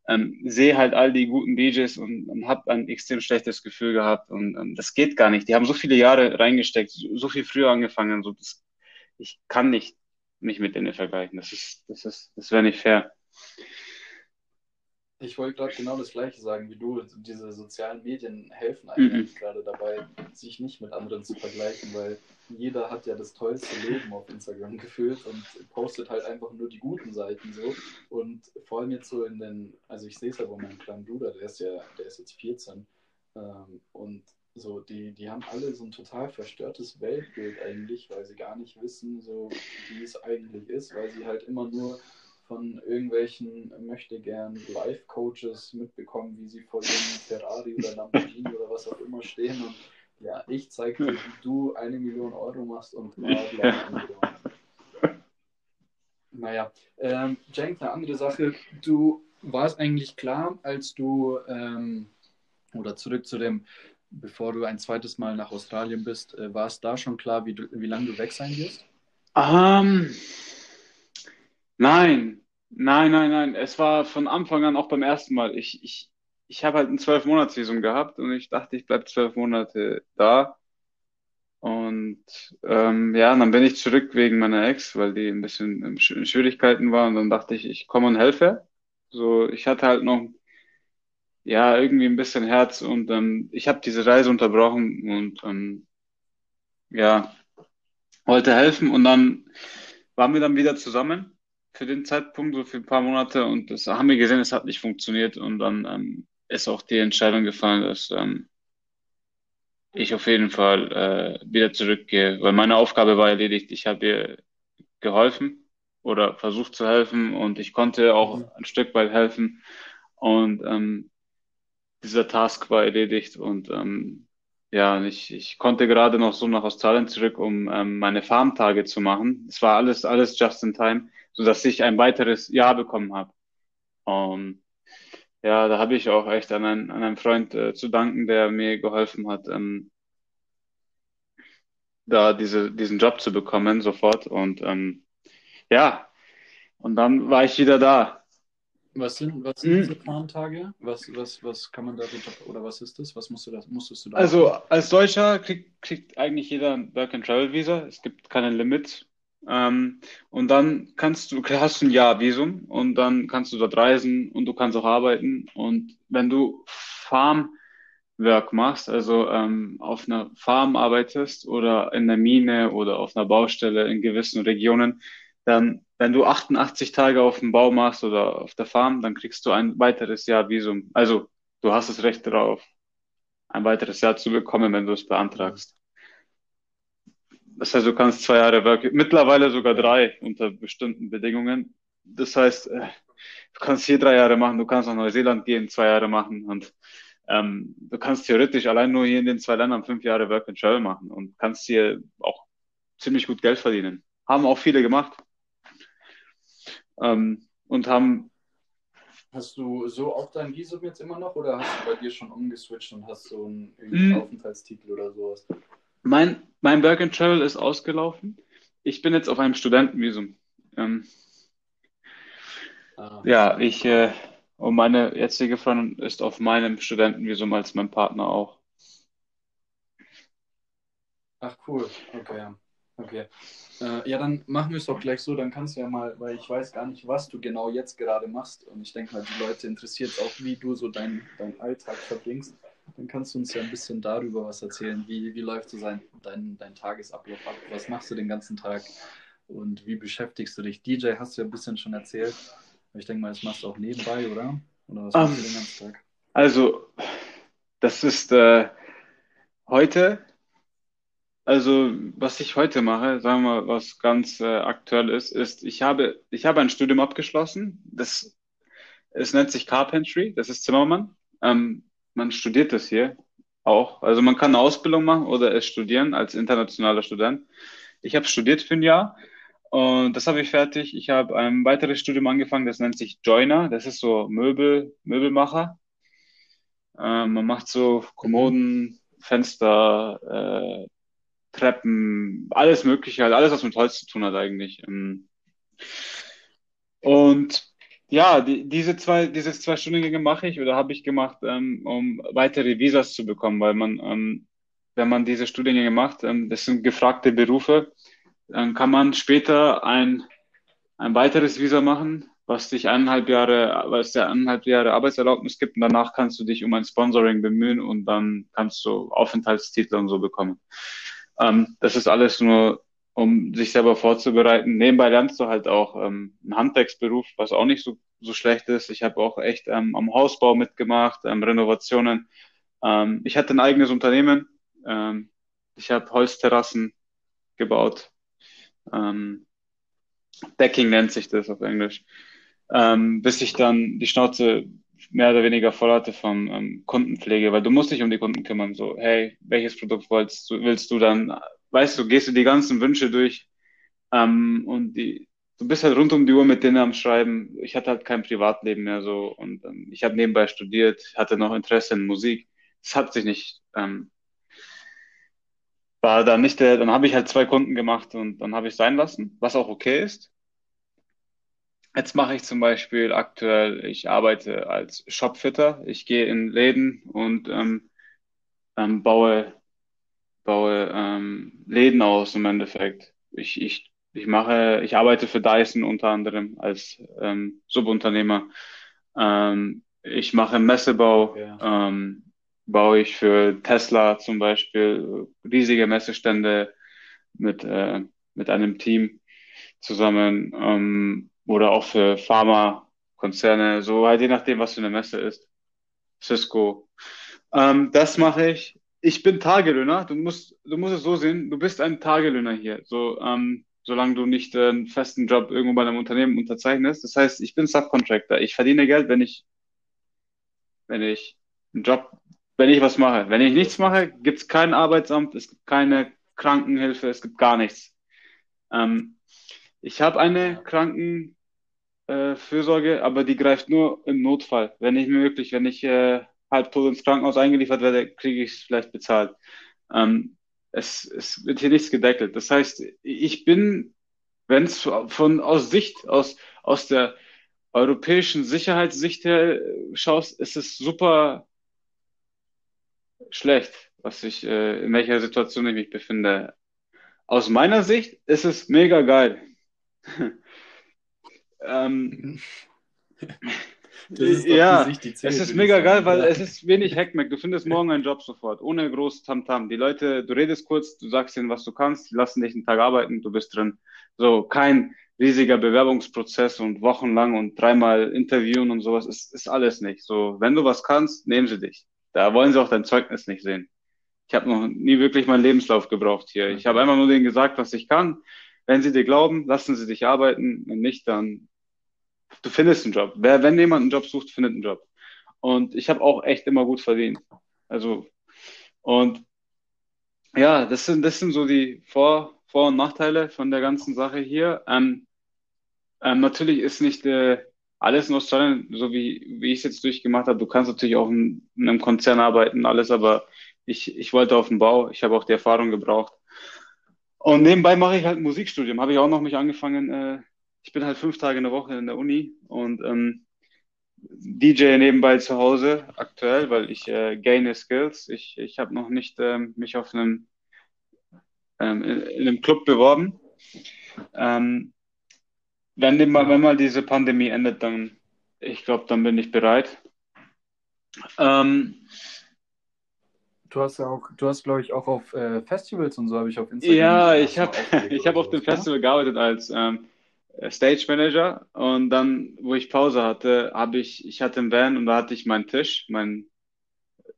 S2: ähm, sehe halt all die guten DJs und, und habe ein extrem schlechtes Gefühl gehabt und ähm, das geht gar nicht. Die haben so viele Jahre reingesteckt, so, so viel früher angefangen, so das, ich kann nicht mich mit denen vergleichen. Das ist, das ist, das wäre nicht fair.
S1: Ich wollte gerade genau das Gleiche sagen wie du. Diese sozialen Medien helfen eigentlich mhm. gerade dabei, sich nicht mit anderen zu vergleichen, weil jeder hat ja das tollste Leben auf Instagram gefühlt und postet halt einfach nur die guten Seiten so. Und vor allem jetzt so in den, also ich sehe es ja bei meinem kleinen Bruder, der ist ja, der ist jetzt 14 ähm, und so, die, die haben alle so ein total verstörtes Weltbild eigentlich, weil sie gar nicht wissen, so wie es eigentlich ist, weil sie halt immer nur von irgendwelchen möchte gern Life-Coaches mitbekommen, wie sie vor dem Ferrari oder Lamborghini oder was auch immer stehen und ja, ich zeige dir, wie du eine Million Euro machst und bla bla. naja, ähm, eine andere Sache. Du warst eigentlich klar, als du, ähm, oder zurück zu dem, bevor du ein zweites Mal nach Australien bist, äh, war es da schon klar, wie, wie lange du weg sein wirst?
S2: Um, Nein, nein, nein, nein. Es war von Anfang an auch beim ersten Mal. Ich, ich, ich habe halt ein zwölf Monats Visum gehabt und ich dachte, ich bleibe zwölf Monate da. Und ähm, ja, dann bin ich zurück wegen meiner Ex, weil die ein bisschen in Schwierigkeiten war. Und dann dachte ich, ich komme und helfe. So, ich hatte halt noch ja irgendwie ein bisschen Herz und ähm, ich habe diese Reise unterbrochen und ähm, ja wollte helfen. Und dann waren wir dann wieder zusammen für den Zeitpunkt, so für ein paar Monate und das haben wir gesehen, es hat nicht funktioniert und dann ähm, ist auch die Entscheidung gefallen, dass ähm, ich auf jeden Fall äh, wieder zurückgehe, weil meine Aufgabe war erledigt. Ich habe ihr geholfen oder versucht zu helfen und ich konnte auch
S1: Mhm.
S2: ein Stück weit helfen und ähm, dieser Task war erledigt und ähm, ja, ich, ich konnte gerade noch so nach Australien zurück, um ähm, meine Farmtage zu machen. Es war alles, alles just in time, so dass ich ein weiteres Jahr bekommen habe. Um, ja, da habe ich auch echt an einen, an einen Freund äh, zu danken, der mir geholfen hat, ähm, da diese, diesen Job zu bekommen sofort. Und ähm, ja, und dann war ich wieder da.
S1: Was sind, was sind
S2: Mhm.
S1: diese Farmtage? Was, was, was kann man darunter, oder was ist das? Was musst du da, musstest du da
S2: Also als Deutscher kriegt, kriegt eigentlich jeder ein Work-and-Travel-Visa. Es gibt keine Limit. Ähm, und dann kannst du, hast du ein Jahr Visum und dann kannst du dort reisen und du kannst auch arbeiten. Und wenn du Farmwork machst, also ähm, auf einer Farm arbeitest oder in der Mine oder auf einer Baustelle in gewissen Regionen, dann, wenn du 88 Tage auf dem Bau machst oder auf der Farm, dann kriegst du ein weiteres Jahr Visum. Also du hast das Recht darauf ein weiteres Jahr zu bekommen, wenn du es beantragst. Das heißt, du kannst zwei Jahre Work, mittlerweile sogar drei unter bestimmten Bedingungen. Das heißt, äh, du kannst hier drei Jahre machen, du kannst nach Neuseeland gehen, zwei Jahre machen und ähm, du kannst theoretisch allein nur hier in den zwei Ländern fünf Jahre Work and Travel machen und kannst hier auch ziemlich gut Geld verdienen. Haben auch viele gemacht. Ähm, und haben
S1: Hast du so auch dein Visum jetzt immer noch oder hast du bei dir schon umgeswitcht und hast so einen
S2: Mm.
S1: Aufenthaltstitel oder sowas?
S2: Mein, mein Work and Travel ist ausgelaufen. Ich bin jetzt auf einem Studentenvisum. Ähm,
S1: Ah,
S2: ja, ich äh, und meine jetzige Freundin ist auf meinem Studentenvisum als mein Partner auch.
S1: Ach cool, okay. Okay. Äh, ja, dann machen wir es doch gleich so, dann kannst du ja mal, weil ich weiß gar nicht, was du genau jetzt gerade machst und ich denke mal, die Leute interessiert es auch, wie du so deinen dein Alltag verbringst. Dann kannst du uns ja ein bisschen darüber was erzählen. Wie, wie läuft so sein, dein, dein Tagesablauf ab? Was machst du den ganzen Tag und wie beschäftigst du dich? DJ hast du ja ein bisschen schon erzählt. Aber ich denke mal, das machst du auch nebenbei, oder? Oder was machst du
S2: Ähm,
S1: den ganzen Tag?
S2: Also, das ist äh, heute, also was ich heute mache, sagen wir mal, was ganz äh, aktuell ist, ist, ich habe, ich habe ein Studium abgeschlossen. Das, es nennt sich Carpentry, das ist Zimmermann. Ähm, man studiert das hier auch. Also man kann eine Ausbildung machen oder es studieren als internationaler Student. Ich habe studiert für ein Jahr und das habe ich fertig. Ich habe ein weiteres Studium angefangen, das nennt sich Joiner. Das ist so Möbel, Möbelmacher. Ähm, man macht so. Kommoden, Fenster, äh, Treppen, alles Mögliche, halt alles, was mit Holz zu tun hat eigentlich. Ähm, und ja, die, diese zwei, diese zwei Studiengänge mache ich oder habe ich gemacht, ähm, um weitere Visas zu bekommen, weil man, ähm, wenn man diese Studiengänge macht, ähm, das sind gefragte Berufe, dann kann man später ein, ein weiteres Visa machen, was dich eineinhalb Jahre, was dir eineinhalb Jahre Arbeitserlaubnis gibt und danach kannst du dich um ein Sponsoring bemühen und dann kannst du Aufenthaltstitel und so bekommen. Ähm, das ist alles nur, um sich selber vorzubereiten. Nebenbei lernst du halt auch ähm, einen Handwerksberuf, was auch nicht so, so schlecht ist. Ich habe auch echt ähm, am Hausbau mitgemacht, ähm, Renovationen. Ähm, ich hatte ein eigenes Unternehmen. Ähm, ich habe Holzterrassen gebaut. Ähm, Decking nennt sich das auf Englisch. Ähm, bis ich dann die Schnauze mehr oder weniger voll hatte von ähm, Kundenpflege, weil du musst dich um die Kunden kümmern. So, hey, welches Produkt willst du, willst du dann? Weißt du, gehst du die ganzen Wünsche durch ähm, und die, du bist halt rund um die Uhr mit denen am Schreiben. Ich hatte halt kein Privatleben mehr so und ähm, ich habe nebenbei studiert, hatte noch Interesse in Musik. Das hat sich nicht, ähm, war dann nicht der, dann habe ich halt zwei Kunden gemacht und dann habe ich sein lassen, was auch okay ist. Jetzt mache ich zum Beispiel aktuell, ich arbeite als Shopfitter. Ich gehe in Läden und ähm, ähm, baue, baue ähm, Läden aus im Endeffekt. Ich, ich, ich mache, ich arbeite für Dyson unter anderem als ähm, Subunternehmer. Ähm, ich mache Messebau,
S1: Okay.
S2: ähm, baue ich für Tesla zum Beispiel riesige Messestände mit, äh, mit einem Team zusammen ähm, oder auch für Pharmakonzerne, so halt je nachdem, was für eine Messe ist. Cisco. Ähm, das mache ich. Ich bin Tagelöhner. Du musst, du musst es so sehen. Du bist ein Tagelöhner hier. So, ähm, solange du nicht äh, einen festen Job irgendwo bei einem Unternehmen unterzeichnest. Das heißt, ich bin Subcontractor. Ich verdiene Geld, wenn ich, wenn ich einen Job, wenn ich was mache. Wenn ich nichts mache, gibt es kein Arbeitsamt, es gibt keine Krankenhilfe, es gibt gar nichts. Ähm, ich habe eine Krankenfürsorge, äh, aber die greift nur im Notfall. Wenn ich mir wirklich, wenn ich äh, halb tot ins Krankenhaus eingeliefert werde, kriege ich es vielleicht bezahlt. Ähm, es, es wird hier nichts gedeckelt. Das heißt, ich bin, wenn es von aus Sicht, aus, aus der europäischen Sicherheitssicht her schaust, ist es super schlecht, was ich, äh, in welcher Situation ich mich befinde. Aus meiner Sicht ist es mega geil. ähm, ja, Sicht, es ist mega geil, weil es ist wenig Hackmack. Du findest morgen einen Job sofort, ohne groß Tamtam. -Tam. Die Leute, du redest kurz, du sagst ihnen, was du kannst, die lassen dich einen Tag arbeiten, du bist drin. So, kein riesiger Bewerbungsprozess und wochenlang und dreimal interviewen und sowas, ist, ist alles nicht. So, wenn du was kannst, nehmen sie dich. Da wollen sie auch dein Zeugnis nicht sehen. Ich habe noch nie wirklich meinen Lebenslauf gebraucht hier. Ich habe einfach nur denen gesagt, was ich kann. Wenn sie dir glauben, lassen sie dich arbeiten. Wenn nicht, dann du findest einen Job. Wer, wenn jemand einen Job sucht, findet einen Job. Und ich habe auch echt immer gut verdient. Also, und ja, das sind, das sind so die Vor-, Vor und Nachteile von der ganzen Sache hier. Ähm, ähm, natürlich ist nicht äh, alles in Australien, so wie, wie ich es jetzt durchgemacht habe. Du kannst natürlich auch in, in einem Konzern arbeiten, alles, aber ich, ich wollte auf den Bau. Ich habe auch die Erfahrung gebraucht. Und nebenbei mache ich halt Musikstudium. Habe ich auch noch nicht angefangen, äh, ich bin halt fünf Tage in der Woche in der Uni und ähm, DJ nebenbei zu Hause aktuell, weil ich äh, gaine Skills. Ich, ich habe noch nicht ähm, mich auf einem ähm, in, in, einem Club beworben. Ähm, wenn, die, wenn mal diese Pandemie endet, dann ich glaube, dann bin ich bereit. Ähm,
S1: du hast ja auch, du hast glaube ich auch auf äh, Festivals und so habe ich auf Instagram.
S2: Ja, ich habe ich habe auf dem Festival gearbeitet als ähm, äh, Stage Manager und dann, wo ich Pause hatte, habe ich, ich hatte einen Van und da hatte ich meinen Tisch, meinen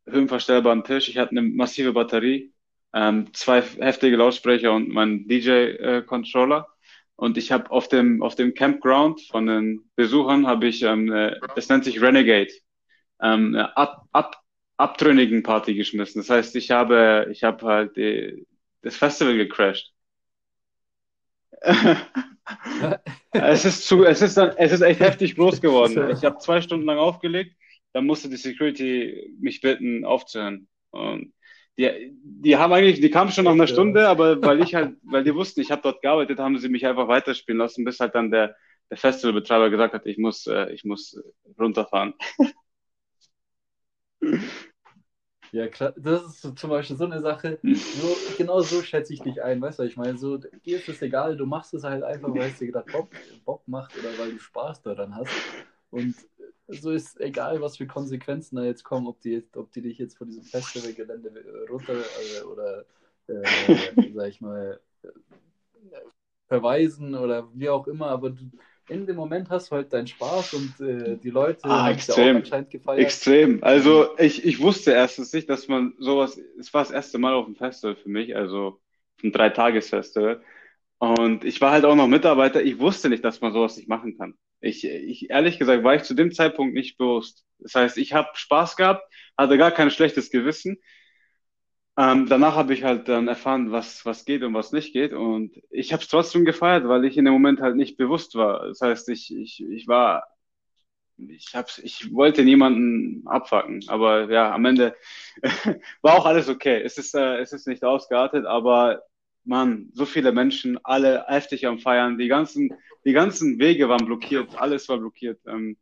S2: höhenverstellbaren Tisch. Ich hatte eine massive Batterie, ähm, zwei heftige Lautsprecher und meinen DJ-Controller. Äh, und ich habe auf dem auf dem Campground von den Besuchern habe ich, ähm, äh, das nennt sich Renegade, ähm, eine ab, ab, abtrünnigen Party geschmissen. Das heißt, ich habe ich habe halt die, das Festival gecrashed. es ist zu, es ist dann, es ist echt heftig groß geworden. Ich habe zwei Stunden lang aufgelegt, dann musste die Security mich bitten, aufzuhören. Und die, die haben eigentlich, die kamen schon nach einer Stunde, aber weil ich halt, weil die wussten, ich habe dort gearbeitet, haben sie mich einfach weiterspielen lassen, bis halt dann der, der Festivalbetreiber gesagt hat, ich muss, äh, ich muss runterfahren.
S1: Ja, klar, das ist zum Beispiel so eine Sache, so, genau so schätze ich dich ein, weißt du, ich meine, so, dir ist es egal, du machst es halt einfach, weil es dir gerade Bock, Bock macht oder weil du Spaß daran hast. Und so ist egal, was für Konsequenzen da jetzt kommen, ob die, ob die dich jetzt von diesem Festivalgelände runter äh, oder, äh, sag ich mal, äh, verweisen oder wie auch immer, aber du, in dem Moment hast du halt deinen Spaß und äh, die Leute
S2: ah, haben extrem. auch anscheinend gefeiert. Extrem. Also ich, ich wusste erstens nicht, dass man sowas, es war das erste Mal auf dem Festival für mich, also ein Dreitagesfestival. Und ich war halt auch noch Mitarbeiter. Ich wusste nicht, dass man sowas nicht machen kann. Ich, ich ehrlich gesagt war ich zu dem Zeitpunkt nicht bewusst. Das heißt, ich habe Spaß gehabt, hatte gar kein schlechtes Gewissen. Ähm, danach habe ich halt dann erfahren, was, was geht und was nicht geht. Und ich habe es trotzdem gefeiert, weil ich in dem Moment halt nicht bewusst war. Das heißt, ich, ich, ich war, ich, hab's, ich wollte niemanden abfacken. Aber ja, am Ende war auch alles okay. Es ist, äh, es ist nicht ausgeartet, aber man, so viele Menschen, alle heftig am Feiern. Die ganzen, die ganzen Wege waren blockiert, alles war blockiert. Ähm,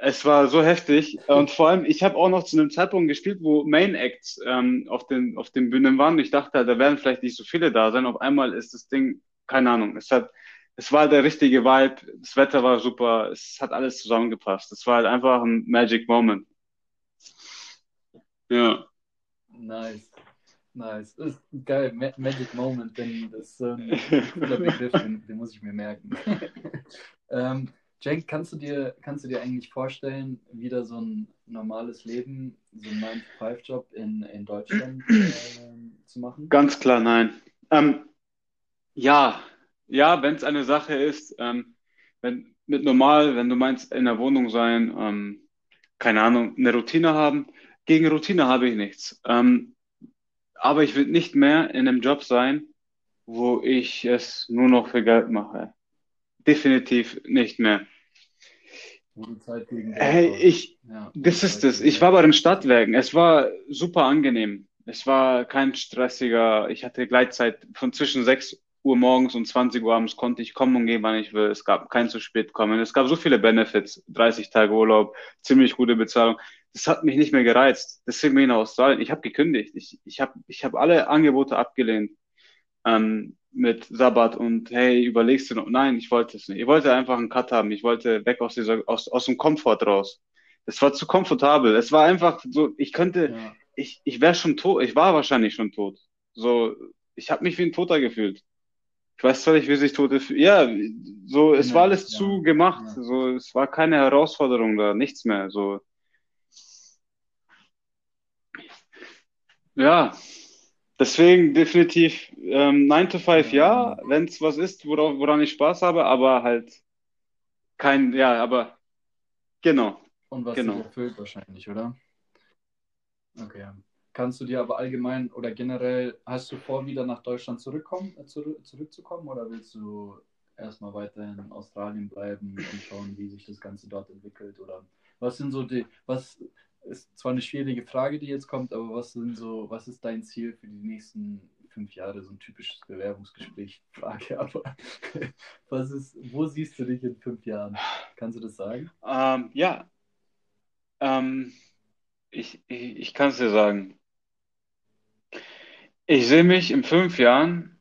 S2: es war so heftig und vor allem, ich habe auch noch zu einem Zeitpunkt gespielt, wo Main Acts ähm, auf den auf den Bühnen waren. Ich dachte, da werden vielleicht nicht so viele da sein. Auf einmal ist das Ding, keine Ahnung, es hat, es war der richtige Vibe, das Wetter war super, es hat alles zusammengepasst. Es war halt einfach ein Magic Moment. Ja.
S1: Nice. Nice. Das ist geil. Ma Magic Moment, denn das ist so ein cooler Begriff, den, den muss ich mir merken. ähm, Jake, kannst du dir, kannst du dir eigentlich vorstellen, wieder so ein normales Leben, so ein 9-to-5-Job in, in Deutschland äh, zu machen?
S2: Ganz klar, nein. Ähm, Ja, ja, wenn es eine Sache ist, ähm, wenn mit normal, wenn du meinst, in der Wohnung sein, ähm, keine Ahnung, eine Routine haben. Gegen Routine habe ich nichts. Ähm, aber ich will nicht mehr in einem Job sein, wo ich es nur noch für Geld mache. Definitiv nicht mehr.
S1: Du Zeit gegen
S2: Hey, ich,
S1: Ja,
S2: das ist es. Ich war bei den. Stadtwerken. Es war super angenehm. Es war kein stressiger, ich hatte Gleitzeit von zwischen 6 Uhr morgens und 20 Uhr abends konnte ich kommen und gehen, wann ich will. Es gab kein zu spät kommen. Es gab so viele Benefits. 30 Tage Urlaub, ziemlich gute Bezahlung. Das hat mich nicht mehr gereizt. Deswegen bin ich nach Australien. Ich habe gekündigt. Ich, ich habe ich hab alle Angebote abgelehnt. Ähm, mit Sabbat und hey, überlegst du noch? Nein, ich wollte es nicht. Ich wollte einfach einen Cut haben. Ich wollte weg aus dieser, aus, aus dem Komfort raus. Es war zu komfortabel. Es war einfach so, ich könnte,
S1: Ja,
S2: ich, ich wäre schon tot, ich war wahrscheinlich schon tot. So, ich habe mich wie ein Toter gefühlt. Ich weiß zwar nicht, wie sich Tote fühlen. Ja, so, es war
S1: genau,
S2: alles zu
S1: ja,
S2: gemacht.
S1: ja.
S2: So, es war keine Herausforderung da, nichts mehr. So, ja, deswegen definitiv ähm, 9 to 5 ja,
S1: Ähm,
S2: wenn es was ist, worauf, woran ich Spaß habe, aber halt kein, ja, aber genau,
S1: und was dich
S2: genau.
S1: erfüllt wahrscheinlich, oder? Okay. Kannst du dir aber allgemein oder generell, hast du vor, wieder nach Deutschland zurückkommen, äh, zurück, zurückzukommen oder willst du erstmal weiterhin in Australien bleiben und schauen, wie sich das Ganze dort entwickelt? Oder was sind so die, was ist zwar eine schwierige Frage, die jetzt kommt, aber was sind so, was ist dein Ziel für die nächsten fünf Jahre? So ein typisches Bewerbungsgespräch, Frage, aber was ist, wo siehst du dich in fünf Jahren? Kannst du das sagen?
S2: Ähm, ja, ähm, ich, ich, ich kann es dir sagen. Ich sehe mich in fünf Jahren,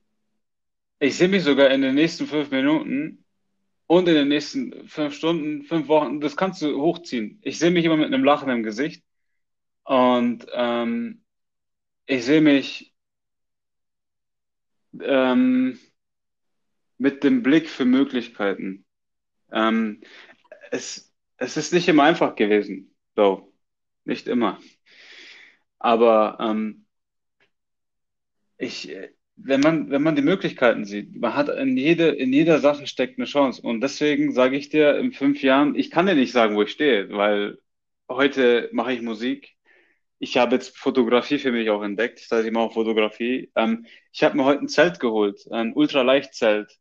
S2: ich sehe mich sogar in den nächsten fünf Minuten und in den nächsten fünf Stunden, fünf Wochen, das kannst du hochziehen. Ich sehe mich immer mit einem Lachen im Gesicht und ähm, ich sehe mich ähm, mit dem Blick für Möglichkeiten. Ähm, es, es ist nicht immer einfach gewesen, so, nicht immer. Aber ähm, ich, wenn man, wenn man die Möglichkeiten sieht, man hat in jede, in jeder Sache steckt eine Chance. Und deswegen sage ich dir, in fünf Jahren, ich kann dir nicht sagen, wo ich stehe, weil heute mache ich Musik. Ich habe jetzt Fotografie für mich auch entdeckt. Das heißt, ich mache Fotografie. Ähm, ich habe mir heute ein Zelt geholt, ein Ultraleichtzelt.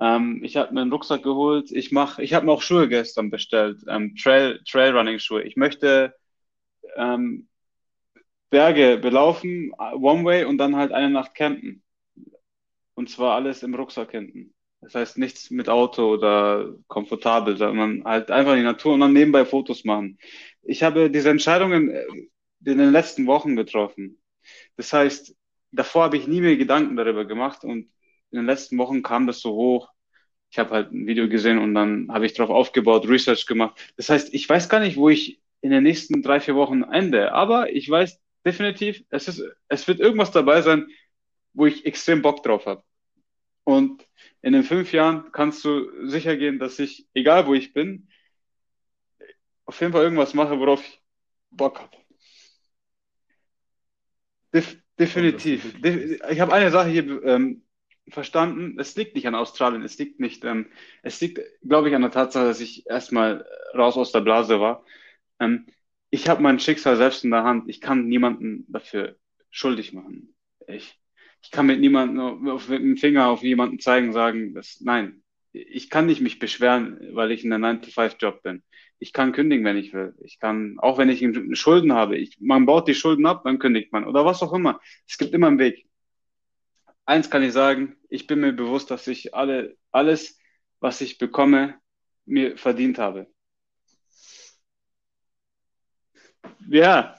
S2: Ähm, ich habe mir einen Rucksack geholt. Ich mache, ich habe mir auch Schuhe gestern bestellt, ähm, Trail, Trailrunning-Schuhe. Ich möchte ähm, Berge belaufen, One Way und dann halt eine Nacht campen. Und zwar alles im Rucksack hinten. Das heißt nichts mit Auto oder komfortabel, sondern halt einfach die Natur und dann nebenbei Fotos machen. Ich habe diese Entscheidungen äh, in den letzten Wochen getroffen. Das heißt, davor habe ich nie mehr Gedanken darüber gemacht und in den letzten Wochen kam das so hoch. Ich habe halt ein Video gesehen und dann habe ich darauf aufgebaut, Research gemacht. Das heißt, ich weiß gar nicht, wo ich in den nächsten drei, vier Wochen ende, aber ich weiß definitiv, es ist, es wird irgendwas dabei sein, wo ich extrem Bock drauf habe. Und in den fünf Jahren kannst du sicher gehen, dass ich, egal wo ich bin, auf jeden Fall irgendwas mache, worauf ich Bock habe. Def definitiv.
S1: glücklich
S2: De
S1: bist.
S2: ich habe eine Sache hier ähm, verstanden. Es liegt nicht an Australien. Es liegt nicht, ähm, es liegt, glaube ich, an der Tatsache, dass ich erstmal raus aus der Blase war. Ähm, ich habe mein Schicksal selbst in der Hand. Ich kann niemanden dafür schuldig machen. Ich, ich kann mit niemandem auf, mit dem Finger auf jemanden zeigen, sagen, dass, nein, ich kann nicht mich beschweren, weil ich in einem 9-to-5-Job bin. Ich kann kündigen, wenn ich will. Ich kann, auch wenn ich Schulden habe, ich, man baut die Schulden ab, dann kündigt man. Oder was auch immer. Es gibt immer einen Weg. Eins kann ich sagen, ich bin mir bewusst, dass ich alle, alles, was ich bekomme, mir verdient habe. Ja.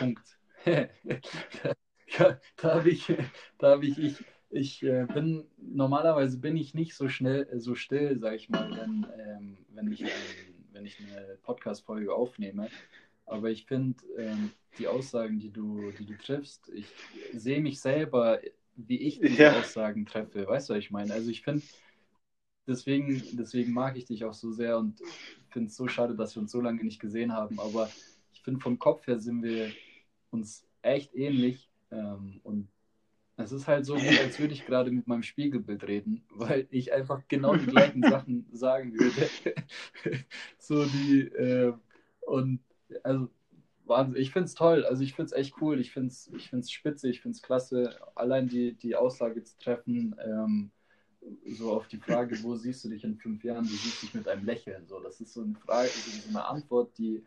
S1: Punkt. ja, da habe ich, da habe ich, ich, ich äh, bin, normalerweise bin ich nicht so schnell, äh, so still, sag ich mal, wenn, ähm, wenn ich, ähm, wenn ich eine Podcast-Folge aufnehme. Aber ich finde ähm, die Aussagen, die du, die du triffst, ich sehe mich selber, wie ich diese
S2: Ja.
S1: Aussagen treffe. Weißt du, was ich meine? Also ich finde, deswegen, deswegen mag ich dich auch so sehr und finde es so schade, dass wir uns so lange nicht gesehen haben. Aber ich finde, vom Kopf her sind wir uns echt ähnlich. Ähm, und Es ist halt so, als würde ich gerade mit meinem Spiegelbild reden, weil ich einfach genau die gleichen Sachen sagen würde. so die, äh, und also Wahnsinn, ich finde es toll, also ich finde es echt cool, ich finde es ich find's spitze, ich finde es klasse, allein die, die Aussage zu treffen, ähm, so auf die Frage, wo siehst du dich in fünf Jahren, du siehst dich mit einem Lächeln, so, das ist so eine Frage, so eine Antwort, die,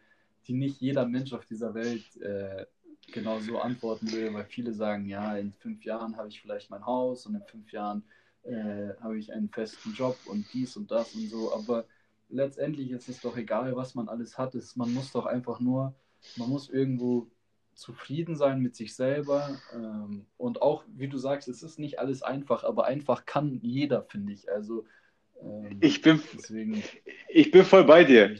S1: die nicht jeder Mensch auf dieser Welt äh, genau so antworten will, weil viele sagen, ja, in fünf Jahren habe ich vielleicht mein Haus und in fünf Jahren äh, habe ich einen festen Job und dies und das und so, aber letztendlich ist es doch egal, was man alles hat, ist, man muss doch einfach nur, man muss irgendwo zufrieden sein mit sich selber. Ähm, und auch, wie du sagst, es ist nicht alles einfach, aber einfach kann jeder, finde ich, also
S2: ähm, ich bin, deswegen ich bin voll bei dir.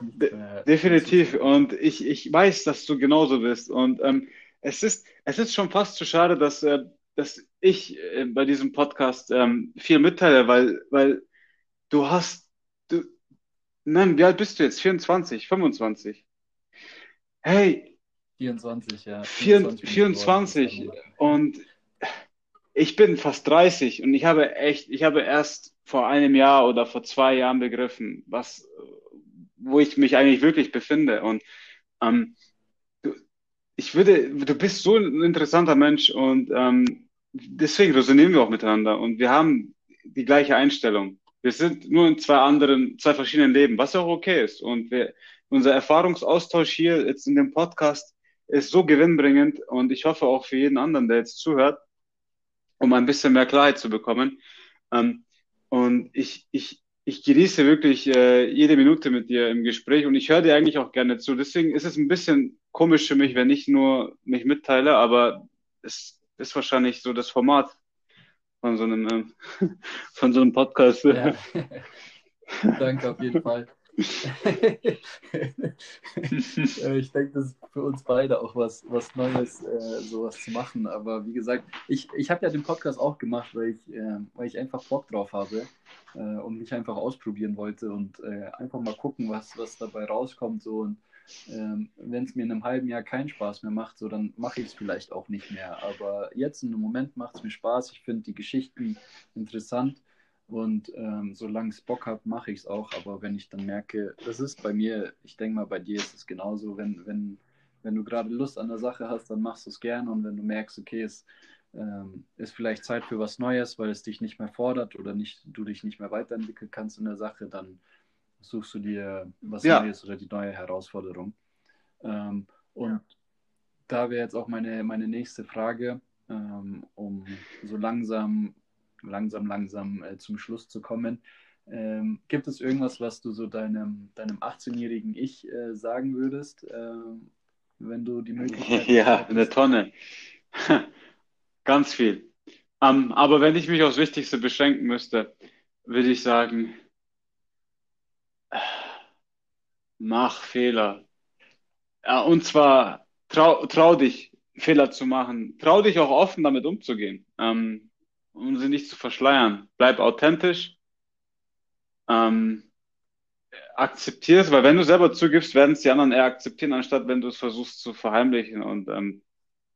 S2: De definitiv. Und ich, ich weiß, dass du genauso bist. Und ähm, es, ist, es ist schon fast zu schade, dass, äh, dass ich äh, bei diesem Podcast ähm, viel mitteile, weil, weil du hast, du, nein, wie alt bist du jetzt? 24, 25? Hey.
S1: 24, ja.
S2: 24, 24 und ich bin fast 30 und ich habe echt, ich habe erst vor einem Jahr oder vor zwei Jahren begriffen, was, wo ich mich eigentlich wirklich befinde. Und ähm, du, ich würde, du bist so ein interessanter Mensch und ähm, deswegen resonieren wir auch miteinander und wir haben die gleiche Einstellung. Wir sind nur in zwei anderen, zwei verschiedenen Leben, was auch okay ist. Und wir, unser Erfahrungsaustausch hier jetzt in dem Podcast ist so gewinnbringend und ich hoffe auch für jeden anderen, der jetzt zuhört, um ein bisschen mehr Klarheit zu bekommen. Ähm, und ich, ich, ich genieße wirklich äh, jede Minute mit dir im Gespräch und ich höre dir eigentlich auch gerne zu. Deswegen ist es ein bisschen komisch für mich, wenn ich nur mich mitteile, aber es ist wahrscheinlich so das Format von so einem, äh, von so einem Podcast. Ja.
S1: Danke auf jeden Fall. Äh, ich denke, das ist für uns beide auch was, was Neues, äh, sowas zu machen. Aber wie gesagt, ich, ich habe ja den Podcast auch gemacht, weil ich, äh, weil ich einfach Bock drauf habe äh, und mich einfach ausprobieren wollte und äh, einfach mal gucken, was, was dabei rauskommt. So. Und ähm, wenn es mir in einem halben Jahr keinen Spaß mehr macht, so dann mache ich es vielleicht auch nicht mehr. Aber jetzt im Moment macht es mir Spaß. Ich finde die Geschichten interessant. Und ähm, solange ich Bock habe, mache ich es auch. Aber wenn ich dann merke, das ist bei mir, ich denke mal, bei dir ist es genauso, wenn, wenn, wenn du gerade Lust an der Sache hast, dann machst du es gern. Und wenn du merkst, okay, es ähm, ist vielleicht Zeit für was Neues, weil es dich nicht mehr fordert oder nicht, du dich nicht mehr weiterentwickeln kannst in der Sache, dann suchst du dir was ja. Neues oder die neue Herausforderung. Ähm, und ja. da wäre jetzt auch meine, meine nächste Frage, ähm, um so langsam langsam, langsam äh, zum Schluss zu kommen. Ähm, gibt es irgendwas, was du so deinem, deinem 18-jährigen Ich äh, sagen würdest, äh, wenn du die Möglichkeit
S2: Ja, in der Tonne. Ganz viel. Um, ähm, aber wenn ich mich aufs Wichtigste beschränken müsste, würde ich sagen, mach Fehler. Ja, und zwar trau, trau dich, Fehler zu machen. Trau dich auch offen damit umzugehen. Ähm, um sie nicht zu verschleiern. Bleib authentisch. Ähm, akzeptier es, weil wenn du selber zugibst, werden es die anderen eher akzeptieren, anstatt wenn du es versuchst zu verheimlichen und ähm,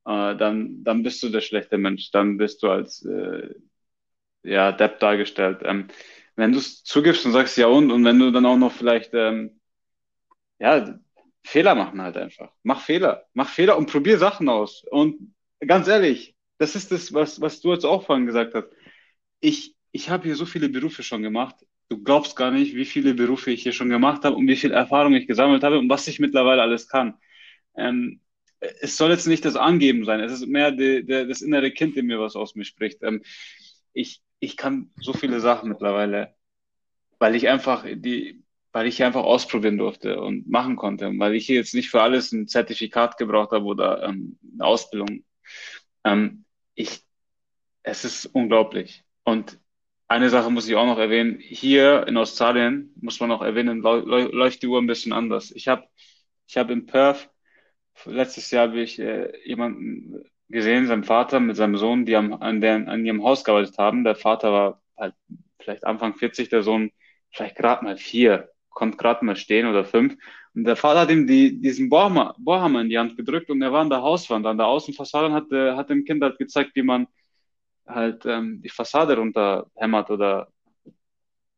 S2: äh, dann, dann bist du der schlechte Mensch, dann bist du als äh, ja, Depp dargestellt. Ähm, wenn du es zugibst und sagst ja und und wenn du dann auch noch vielleicht ähm, ja, Fehler machen halt einfach. Mach Fehler. Mach Fehler und probier Sachen aus. Und ganz ehrlich, das ist das, was, was du jetzt auch vorhin gesagt hast. Ich, ich habe hier so viele Berufe schon gemacht. Du glaubst gar nicht, wie viele Berufe ich hier schon gemacht habe und wie viel Erfahrung ich gesammelt habe und was ich mittlerweile alles kann. Ähm, es soll jetzt nicht das Angeben sein. Es ist mehr die, die, das innere Kind in mir, was aus mir spricht. Ähm, ich, ich kann so viele Sachen mittlerweile, weil ich einfach die, weil ich einfach ausprobieren durfte und machen konnte, weil ich jetzt nicht für alles ein Zertifikat gebraucht habe oder ähm, eine Ausbildung. Ähm, ich, es ist unglaublich. Und eine Sache muss ich auch noch erwähnen. Hier in Australien muss man auch erwähnen, läuft die Uhr ein bisschen anders. Ich habe ich hab in Perth, letztes Jahr habe ich äh, jemanden gesehen, seinen Vater mit seinem Sohn, die am, an, der, an ihrem Haus gearbeitet haben. Der Vater war halt vielleicht Anfang 40, der Sohn vielleicht gerade mal vier, konnte gerade mal stehen oder fünf. Und der Vater hat ihm die, diesen Bohrhammer, Bohrhammer in die Hand gedrückt und er war an der Hauswand. An der Außenfassade und hat, äh, hat dem Kind halt gezeigt, wie man halt ähm, die Fassade runterhämmert oder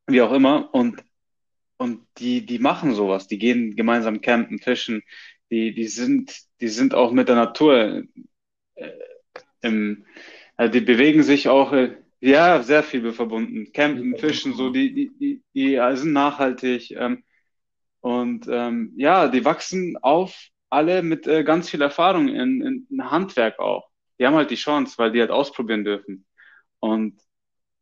S2: wie auch immer. Und, und die, die machen sowas. Die gehen gemeinsam campen, fischen. Die, die, sind, die sind auch mit der Natur äh, im, also die bewegen sich auch, äh, ja, sehr viel verbunden. Campen, Fischen, so, die, die, die, die sind nachhaltig. Ähm, und ähm, ja, die wachsen auf alle mit äh, ganz viel Erfahrung in, in Handwerk auch. Die haben halt die Chance, weil die halt ausprobieren dürfen. Und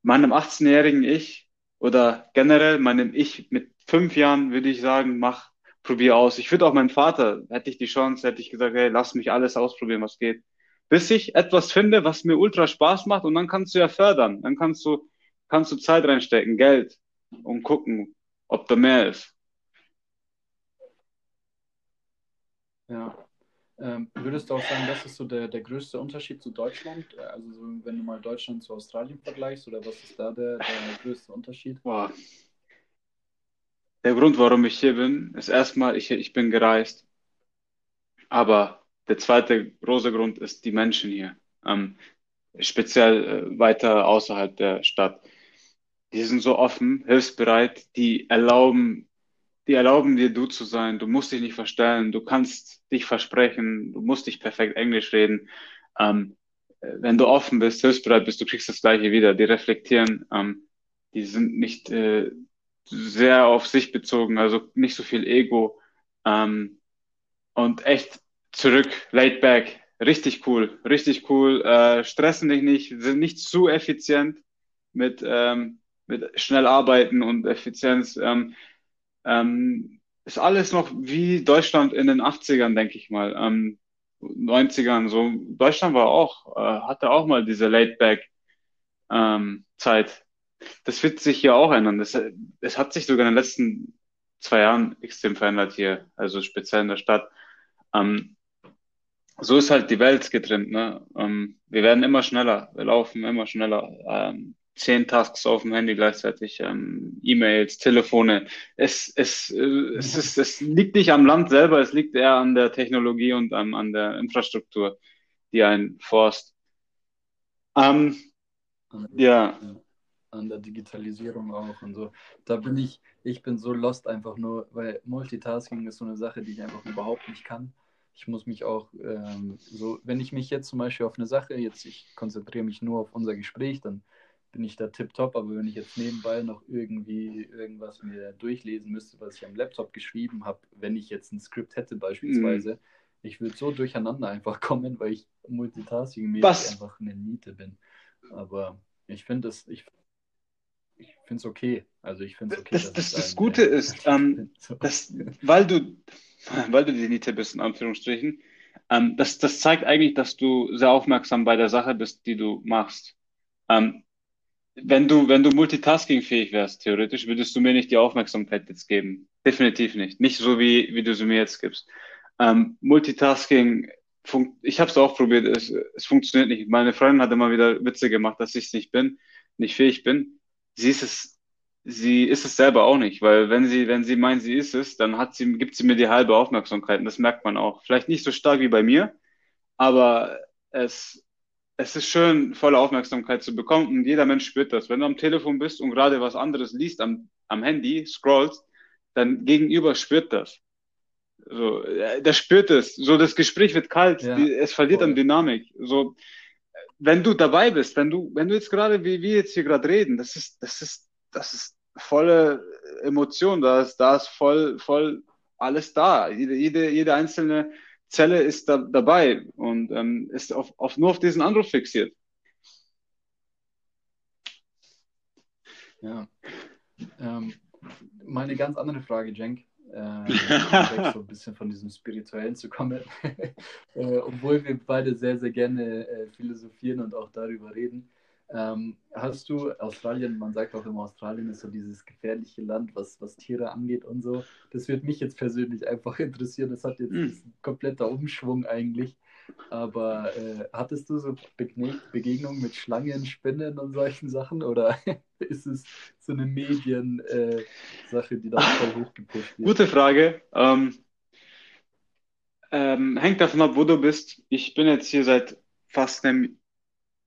S2: meinem 18-jährigen Ich oder generell meinem Ich mit fünf Jahren würde ich sagen, mach, probier aus. Ich würde auch meinem Vater, hätte ich die Chance, hätte ich gesagt, hey, lass mich alles ausprobieren, was geht. Bis ich etwas finde, was mir ultra Spaß macht und dann kannst du ja fördern. Dann kannst du, kannst du Zeit reinstecken, Geld und gucken, ob da mehr ist.
S1: Ja. Ähm, würdest du auch sagen, das ist so der, der größte Unterschied zu Deutschland? Also so, wenn du mal Deutschland zu Australien vergleichst, oder was ist da der, der größte Unterschied?
S2: Boah. Der Grund, warum ich hier bin, ist erstmal, ich, ich bin gereist. Aber der zweite große Grund ist die Menschen hier. Ähm, speziell äh, weiter außerhalb der Stadt. Die sind so offen, hilfsbereit, die erlauben die erlauben dir du zu sein. Du musst dich nicht verstellen. Du kannst dich versprechen. Du musst nicht perfekt Englisch reden. Ähm, wenn du offen bist, hilfsbereit bist, du kriegst das Gleiche wieder. Die reflektieren. Ähm, die sind nicht äh, sehr auf sich bezogen, also nicht so viel Ego. Ähm, und echt zurück, laid back. Richtig cool, richtig cool. Äh, stressen dich nicht, sind nicht zu effizient mit, ähm, mit schnell arbeiten und Effizienz. Ähm, ähm, ist alles noch wie Deutschland in den 80ern, denke ich mal. Ähm, 90ern, so. Deutschland war auch, äh, hatte auch mal diese Laid-Back ähm. Das wird sich hier auch ändern. Das, es hat sich sogar in den letzten zwei Jahren extrem verändert hier, also speziell in der Stadt. Ähm, so ist halt die Welt getrimmt. Ne? Ähm, wir werden immer schneller, wir laufen immer schneller. Ähm, zehn Tasks auf dem Handy gleichzeitig, ähm, E-Mails, Telefone. Es, es, äh, es, ist, es liegt nicht am Land selber, es liegt eher an der Technologie und an, an der Infrastruktur, die einen forst. Ähm, ja.
S1: An der Digitalisierung auch und so. Da bin ich, ich bin so lost einfach nur, weil Multitasking ist so eine Sache, die ich einfach überhaupt nicht kann. Ich muss mich auch ähm, so, wenn ich mich jetzt zum Beispiel auf eine Sache, jetzt ich konzentriere mich nur auf unser Gespräch, dann bin ich da tipptopp, aber wenn ich jetzt nebenbei noch irgendwie irgendwas mir durchlesen müsste, was ich am Laptop geschrieben habe, wenn ich jetzt ein Skript hätte beispielsweise, mhm. ich würde so durcheinander einfach kommen, weil ich multitasking-mäßig einfach eine Niete bin. Aber ich finde es, ich, ich finde es okay. Also ich finde es okay.
S2: Das, das, das Gute ja, ist, ähm, so. dass, weil du, weil du die Niete bist, in Anführungsstrichen, ähm, das, das zeigt eigentlich, dass du sehr aufmerksam bei der Sache bist, die du machst. Ähm, wenn du, wenn du multitaskingfähig wärst, theoretisch, würdest du mir nicht die Aufmerksamkeit jetzt geben. Definitiv nicht. Nicht so, wie, wie du sie mir jetzt gibst. Ähm, Multitasking, ich habe es auch probiert, es, es funktioniert nicht. Meine Freundin hat immer wieder Witze gemacht, dass ich es nicht bin, nicht fähig bin. Sie ist es, sie ist es selber auch nicht, weil wenn sie, wenn sie meint, sie ist es, dann hat sie, gibt sie mir die halbe Aufmerksamkeit und das merkt man auch. Vielleicht nicht so stark wie bei mir, aber es, es ist schön, volle Aufmerksamkeit zu bekommen und jeder Mensch spürt das. Wenn du am Telefon bist und gerade was anderes liest am, am Handy, scrollst, dann gegenüber spürt das. So, äh, der spürt es. So, das Gespräch wird kalt, ja, die, es verliert voll. an Dynamik. So, wenn du dabei bist, wenn du, wenn du jetzt gerade, wie wir jetzt hier gerade reden, das ist, das ist, das ist volle Emotion, da ist, da ist voll, voll alles da. Jede, jede, jede einzelne Zelle ist da, dabei und ähm, ist auf, auf, nur auf diesen Anruf fixiert.
S1: Ja. Ähm, mal eine ganz andere Frage, Jenk. Ähm, so ein bisschen von diesem Spirituellen zu kommen. äh, obwohl wir beide sehr, sehr gerne äh, philosophieren und auch darüber reden. Ähm, hast du Australien, man sagt auch immer, Australien ist so dieses gefährliche Land, was, was Tiere angeht und so. Das würde mich jetzt persönlich einfach interessieren. Das hat jetzt
S2: Hm.
S1: ein kompletter Umschwung eigentlich. Aber äh, hattest du so Begne Begegnungen mit Schlangen, Spinnen und solchen Sachen? Oder ist es so eine Medien-Sache, äh, die da voll hochgepusht wird?
S2: Gute Frage. Ähm, ähm, hängt davon ab, wo du bist. Ich bin jetzt hier seit fast einem,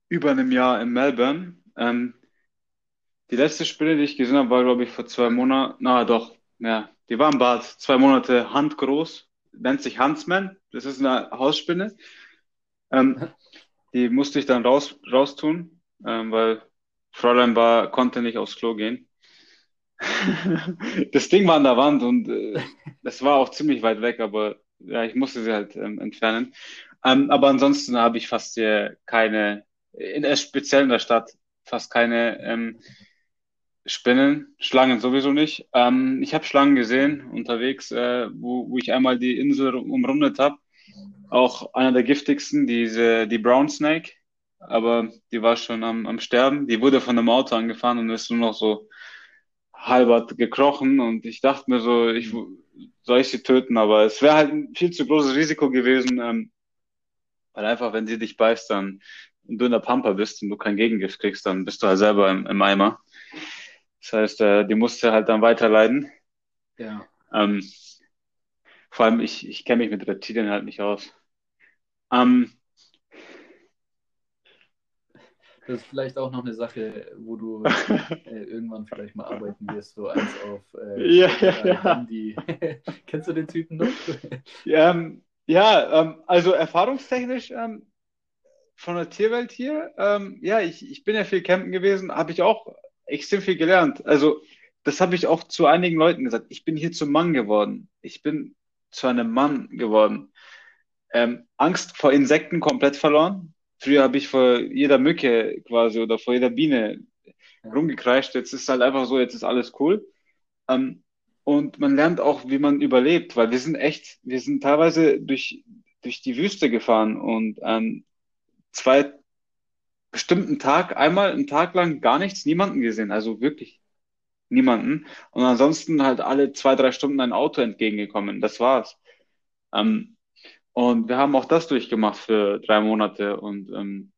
S2: über einem Jahr in Melbourne. Ähm, die letzte Spinne, die ich gesehen habe, war, glaube ich, vor zwei Monaten. Na doch, ja, die war im Bad, zwei Monate handgroß, nennt sich Huntsman. Das ist eine Hausspinne. Ähm, die musste ich dann raus, raustun, ähm, weil Fräulein war, konnte nicht aufs Klo gehen. Das Ding war an der Wand und äh, das war auch ziemlich weit weg, aber ja, ich musste sie halt ähm, entfernen. Ähm, aber ansonsten habe ich fast hier keine, in, äh, speziell in der Stadt, fast keine ähm, Spinnen, Schlangen sowieso nicht. Ähm, ich habe Schlangen gesehen unterwegs, äh, wo, wo ich einmal die Insel umrundet habe. Auch einer der giftigsten, diese, die Brown Snake, aber die war schon am, am Sterben. Die wurde von einem Auto angefahren und ist nur noch so halbert gekrochen und ich dachte mir so, ich soll ich sie töten, aber es wäre halt ein viel zu großes Risiko gewesen, ähm, weil einfach, wenn sie dich beißt, dann und du in der Pampa bist und du kein Gegengift kriegst, dann bist du halt selber im, im Eimer. Das heißt, äh, die musste halt dann weiterleiden.
S1: Ja.
S2: Ähm, vor allem, ich, ich kenne mich mit Reptilien halt nicht aus. Ähm,
S1: Das ist vielleicht auch noch eine Sache, wo du äh, irgendwann vielleicht mal arbeiten wirst, so eins auf äh,
S2: ja, ja, ja.
S1: Kennst du den Typen noch?
S2: Ähm, ja, ähm, also erfahrungstechnisch ähm, von der Tierwelt hier, ähm, ja, ich, ich bin ja viel campen gewesen, habe ich auch extrem viel gelernt. Also das habe ich auch zu einigen Leuten gesagt. Ich bin hier zum Mann geworden. Ich bin zu einem Mann geworden. Ähm, Angst vor Insekten komplett verloren. Früher habe ich vor jeder Mücke quasi oder vor jeder Biene rumgekreischt. Jetzt ist halt einfach so, jetzt ist alles cool. Ähm, und man lernt auch, wie man überlebt, weil wir sind echt, wir sind teilweise durch, durch die Wüste gefahren und ähm, zwei bestimmten Tag, einmal einen Tag lang gar nichts, niemanden gesehen, also wirklich niemanden. Und ansonsten halt alle zwei, drei Stunden ein Auto entgegengekommen. Das war's. Ähm, und wir haben auch das durchgemacht für drei Monate und ähm,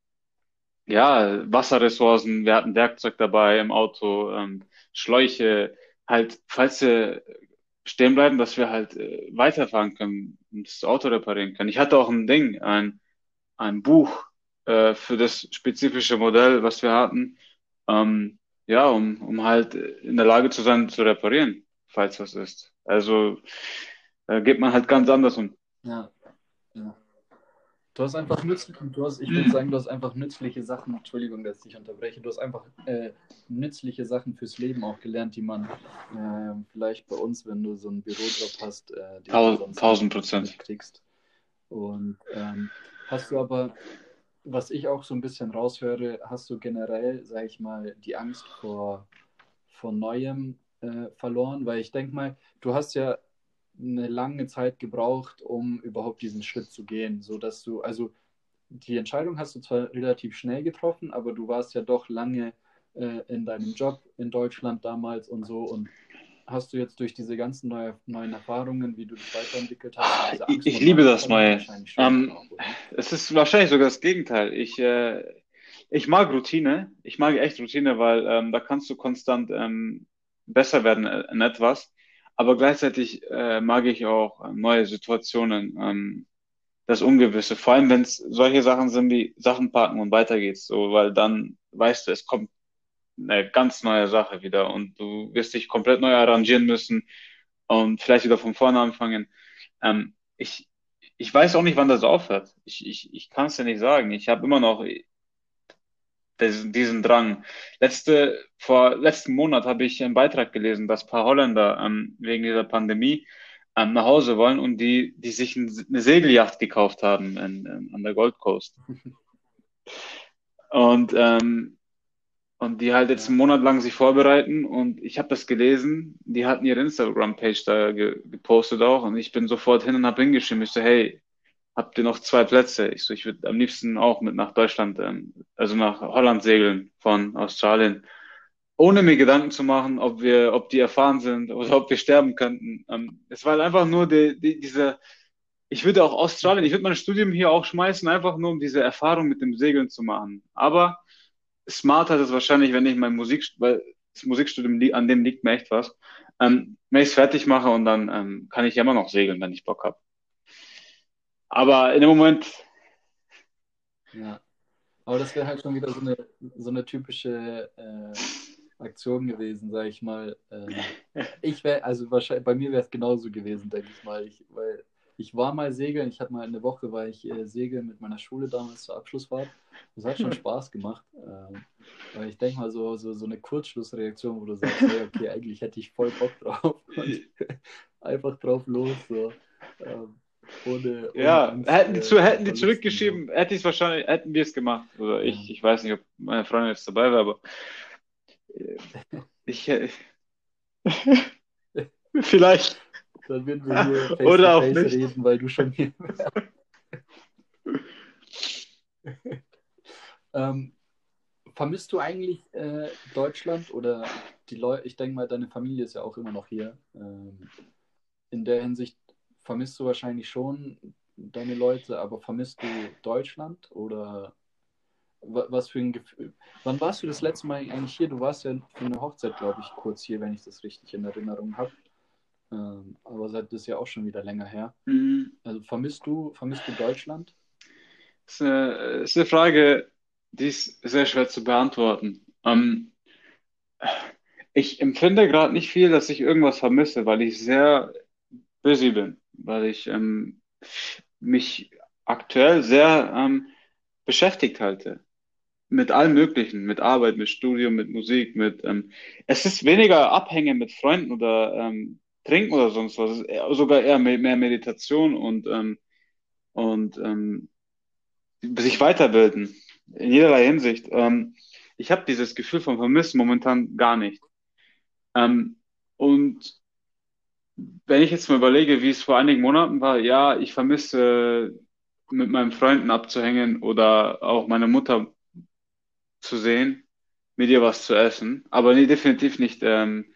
S2: ja, Wasserressourcen, wir hatten Werkzeug dabei im Auto, ähm, Schläuche, halt, falls wir stehen bleiben, dass wir halt äh, weiterfahren können und das Auto reparieren können. Ich hatte auch ein Ding, ein, ein Buch äh, für das spezifische Modell, was wir hatten, ähm, ja, um, um halt in der Lage zu sein, zu reparieren, falls was ist. Also da geht man halt ganz anders um.
S1: Ja. ja. Du hast einfach nützlich, du hast, ich würde sagen, du hast einfach nützliche Sachen, Entschuldigung, dass ich unterbreche, du hast einfach äh, nützliche Sachen fürs Leben auch gelernt, die man äh, vielleicht bei uns, wenn du so einen Bürojob hast, äh, du
S2: Tausend,
S1: sonst
S2: tausend
S1: nicht
S2: Prozent.
S1: mitkriegst. Und ähm, hast du aber, was ich auch so ein bisschen raushöre, hast du generell, sag ich mal, die Angst vor, vor Neuem äh, verloren? Weil ich denke mal, du hast ja eine lange Zeit gebraucht, um überhaupt diesen Schritt zu gehen, so dass du, also die Entscheidung hast du zwar relativ schnell getroffen, aber du warst ja doch lange äh, in deinem Job in Deutschland damals und so und hast du jetzt durch diese ganzen neue, neuen Erfahrungen, wie du dich weiterentwickelt hast, diese
S2: Ich, ich liebe das? Neue.
S1: Schon
S2: Ähm, es ist wahrscheinlich sogar das Gegenteil. Ich, äh, ich mag Routine. Ich mag echt Routine, weil ähm, da kannst du konstant ähm, besser werden in etwas. Aber gleichzeitig äh, mag ich auch äh, neue Situationen, ähm, das Ungewisse. Vor allem, wenn es solche Sachen sind wie Sachen packen und weiter geht's, so, weil dann weißt du, es kommt eine ganz neue Sache wieder und du wirst dich komplett neu arrangieren müssen und vielleicht wieder von vorne anfangen. Ähm, ich, ich weiß auch nicht, wann das aufhört. Ich, ich, ich kann es dir nicht sagen. Ich habe immer noch diesen, diesen Drang. Letzte, vor letzten Monat habe ich einen Beitrag gelesen, dass ein paar Holländer ähm, wegen dieser Pandemie ähm, nach Hause wollen und die, die sich ein, eine Segelyacht gekauft haben in, in, an der Gold Coast. Und, ähm, und die halt jetzt einen Monat lang sich vorbereiten und ich habe das gelesen, die hatten ihre Instagram-Page da ge gepostet auch und ich bin sofort hin und habe hingeschrieben, ich so, hey, habt ihr noch zwei Plätze? Ich so, ich würde am liebsten auch mit nach Deutschland, ähm, also nach Holland segeln von Australien, ohne mir Gedanken zu machen, ob wir, ob die erfahren sind oder ob wir sterben könnten. Ähm, es war einfach nur die, die, diese, ich würde auch Australien, ich würde mein Studium hier auch schmeißen, einfach nur um diese Erfahrung mit dem Segeln zu machen. Aber smarter ist es wahrscheinlich, wenn ich mein Musik, weil das Musikstudium, an dem liegt mir echt was, ähm, wenn ich es fertig mache und dann ähm, kann ich immer noch segeln, wenn ich Bock habe. Aber in dem Moment.
S1: Ja. Aber das wäre halt schon wieder so eine, so eine typische äh, Aktion gewesen, sag ich mal. Ähm, ich wäre, also wahrscheinlich, bei mir wäre es genauso gewesen, denke ich mal. Ich, weil ich war mal segeln, ich hatte mal eine Woche, war ich äh, segeln mit meiner Schule damals zur Abschlussfahrt. Das hat schon Spaß gemacht. Ähm, weil ich denke mal, so, so, so eine Kurzschlussreaktion, wo du sagst, hey, okay, eigentlich hätte ich voll Bock drauf. einfach drauf los. So. Ähm, ohne, ohne
S2: ja, Angst, hätten die, zu, hätten die zurückgeschrieben, hätte ich es wahrscheinlich, hätten wir es gemacht. Oder ich, ich weiß nicht, ob meine Freundin jetzt dabei war, aber äh, ich, äh, vielleicht.
S1: Dann würden wir hier face
S2: Oder auch
S1: face
S2: nicht.
S1: reden, weil du schon hier ähm, Vermisst du eigentlich äh, Deutschland oder die Leute, ich denke mal, deine Familie ist ja auch immer noch hier. Ähm, in der Hinsicht vermisst du wahrscheinlich schon deine Leute, aber vermisst du Deutschland oder wa- was für ein Gefühl? Wann warst du das letzte Mal eigentlich hier? Du warst ja für eine Hochzeit, glaube ich, kurz hier, wenn ich das richtig in Erinnerung habe. Ähm, aber seit das ist ja auch schon wieder länger her.
S2: Mhm.
S1: Also vermisst du, vermisst du Deutschland?
S2: Das ist eine, ist eine Frage, die ist sehr schwer zu beantworten. Ähm, ich empfinde gerade nicht viel, dass ich irgendwas vermisse, weil ich sehr busy bin, weil ich ähm, mich aktuell sehr ähm, beschäftigt halte. Mit allem Möglichen, mit Arbeit, mit Studium, mit Musik, mit ähm, es ist weniger Abhängen mit Freunden oder ähm, Trinken oder sonst was. Sogar eher mehr, mehr Meditation und ähm, und ähm, sich weiterbilden in jederlei Hinsicht. Ähm, ich habe dieses Gefühl von Vermissen momentan gar nicht. Ähm, und wenn ich jetzt mal überlege, wie es vor einigen Monaten war, ja, ich vermisse mit meinen Freunden abzuhängen oder auch meine Mutter zu sehen, mit ihr was zu essen, aber nee, definitiv nicht ähm,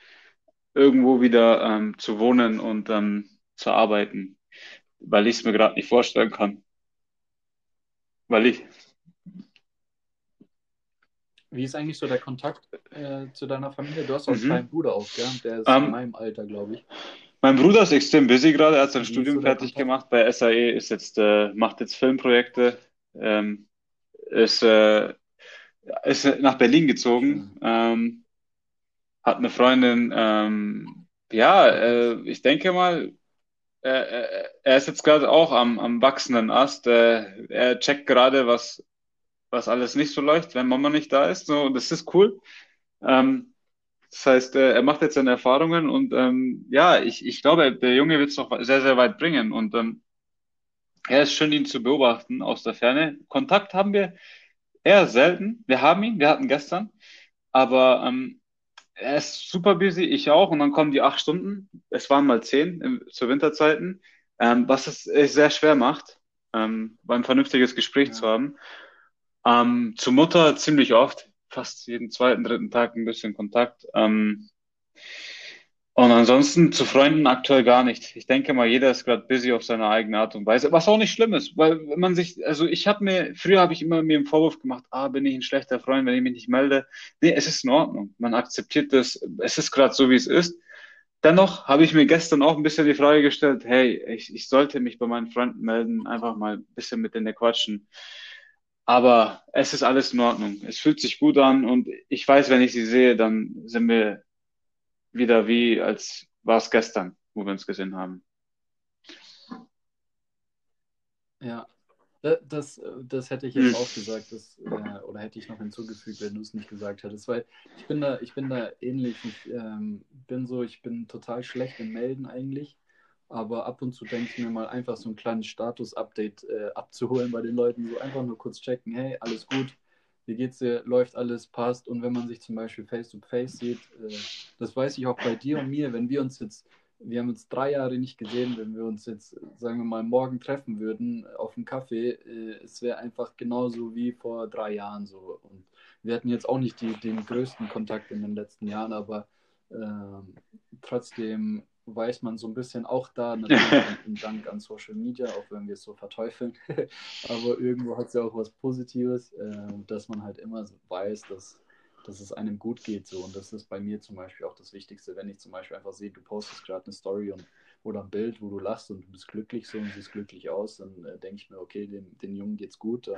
S2: irgendwo wieder ähm, zu wohnen und ähm, zu arbeiten, weil ich es mir gerade nicht vorstellen kann. Weil ich,
S1: Wie ist eigentlich so der Kontakt äh, zu deiner Familie? Du hast auch einen
S2: Mhm.
S1: kleinen Bruder auch, gell? Der ist
S2: Ähm,
S1: in meinem Alter, glaube ich.
S2: Mein Bruder ist extrem busy gerade, er hat sein
S1: Wie
S2: Studium fertig
S1: Kontakt?
S2: gemacht bei SAE, ist jetzt, äh, macht jetzt Filmprojekte, ähm, ist, äh, ist nach Berlin gezogen, ähm, hat eine Freundin, ähm, ja, äh, ich denke mal, äh, äh, er ist jetzt gerade auch am, am wachsenden Ast, äh, er checkt gerade, was, was alles nicht so läuft, wenn Mama nicht da ist, so, das ist cool. Ähm, das heißt, äh, er macht jetzt seine Erfahrungen und ähm, ja, ich, ich glaube, der Junge wird es noch sehr, sehr weit bringen. Und ähm, es ist schön, ihn zu beobachten aus der Ferne. Kontakt haben wir eher selten. Wir haben ihn, wir hatten gestern, aber ähm, er ist super busy, ich auch. Und dann kommen die acht Stunden. Es waren mal zehn im, zu Winterzeiten, ähm, was es sehr schwer macht, ähm, ein vernünftiges Gespräch
S1: Ja.
S2: zu haben. Ähm, zur Mutter ziemlich oft, fast jeden zweiten, dritten Tag ein bisschen Kontakt. Ähm, und ansonsten zu Freunden aktuell gar nicht. Ich denke mal, jeder ist gerade busy auf seine eigene Art und Weise, was auch nicht schlimm ist, weil wenn man sich, also ich habe mir, früher habe ich immer mir einen Vorwurf gemacht, ah, bin ich ein schlechter Freund, wenn ich mich nicht melde. Nee, es ist in Ordnung. Man akzeptiert das. Es ist gerade so, wie es ist. Dennoch habe ich mir gestern auch ein bisschen die Frage gestellt, hey, ich, ich sollte mich bei meinen Freunden melden, einfach mal ein bisschen mit denen quatschen. Aber es ist alles in Ordnung. Es fühlt sich gut an und ich weiß, wenn ich sie sehe, dann sind wir wieder wie, als war es gestern, wo wir uns gesehen haben.
S1: Ja, Da- das, das hätte ich jetzt auch gesagt, das, äh, oder hätte ich noch hinzugefügt, wenn du es nicht gesagt hättest, weil ich bin da, ich bin da ähnlich. Ich ähm, bin so, ich bin total schlecht im Melden eigentlich, aber ab und zu denke ich mir mal einfach so ein kleines Status-Update äh, abzuholen bei den Leuten, so einfach nur kurz checken, hey, alles gut, wie geht's dir, läuft alles, passt. Und wenn man sich zum Beispiel face-to-face sieht, äh, das weiß ich auch bei dir und mir, wenn wir uns jetzt wir haben uns drei Jahre nicht gesehen, wenn wir uns jetzt, sagen wir mal, morgen treffen würden auf einen Kaffee, äh, es wäre einfach genauso wie vor drei Jahren so. Und wir hatten jetzt auch nicht die, den größten Kontakt in den letzten Jahren, aber ähm, trotzdem weiß man so ein bisschen auch da, natürlich ein Dank an Social Media, auch wenn wir es so verteufeln, aber irgendwo hat es ja auch was Positives, äh, dass man halt immer weiß, dass dass es einem gut geht. So. Und das ist bei mir zum Beispiel auch das Wichtigste, wenn ich zum Beispiel einfach sehe, du postest gerade eine Story und, oder ein Bild, wo du lachst und du bist glücklich so und siehst glücklich aus, dann äh, denke ich mir, okay, dem, den Jungen geht's gut. Äh,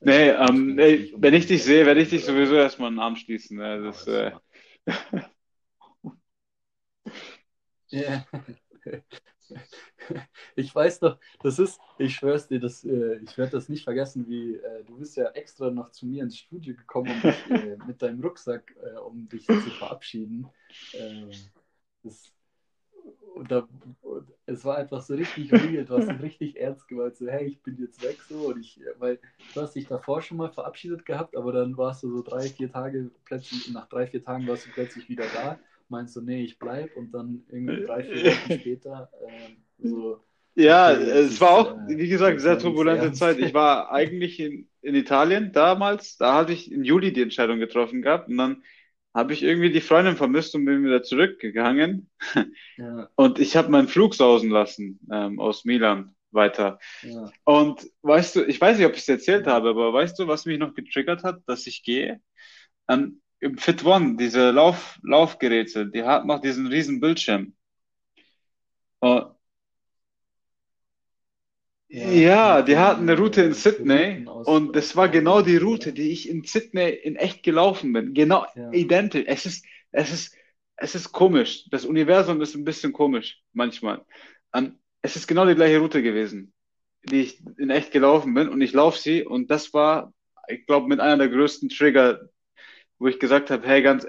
S2: nee, ähm, nee wenn ich dich sehe, werde ich dich sowieso erstmal einen Arm schließen. Ne? Das, äh...
S1: ich weiß doch, das ist, ich schwör's dir, das, äh, ich werde das nicht vergessen, wie äh, du bist ja extra noch zu mir ins Studio gekommen, um dich, äh, mit deinem Rucksack, äh, um dich zu verabschieden. Ähm, das, und da, und es war einfach so richtig real, du hast dich richtig ernst gemeint, so, hey, ich bin jetzt weg, so, und ich, weil du hast dich davor schon mal verabschiedet gehabt, aber dann warst du so drei, vier Tage plötzlich, nach drei, vier Tagen warst du plötzlich wieder da meinst du, nee, ich bleib und dann irgendwie drei, vier Wochen später äh, so.
S2: Ja, okay, es war auch, äh, wie gesagt, sehr turbulente Zeit. Ich war eigentlich in, in Italien damals, da hatte ich im Juli die Entscheidung getroffen gehabt und dann habe ich irgendwie die Freundin vermisst und bin wieder zurückgegangen. Ja. Und ich habe meinen Flug sausen lassen ähm, aus Milan weiter. Ja. Und weißt du, ich weiß nicht, ob ich es erzählt habe, aber weißt du, was mich noch getriggert hat, dass ich gehe? Ähm, im Fit One, diese Lauf, Laufgeräte, die hat noch diesen riesen Bildschirm. Uh, ja, ja, die hatten eine Route in Sydney und das war genau die Route, die ich in Sydney in echt gelaufen bin. Genau ja. identisch. Es ist, es ist, es ist komisch. Das Universum ist ein bisschen komisch manchmal. Um, es ist genau die gleiche Route gewesen, die ich in echt gelaufen bin und ich laufe sie und das war, ich glaube, mit einer der größten Trigger, wo ich gesagt habe, hey, ganz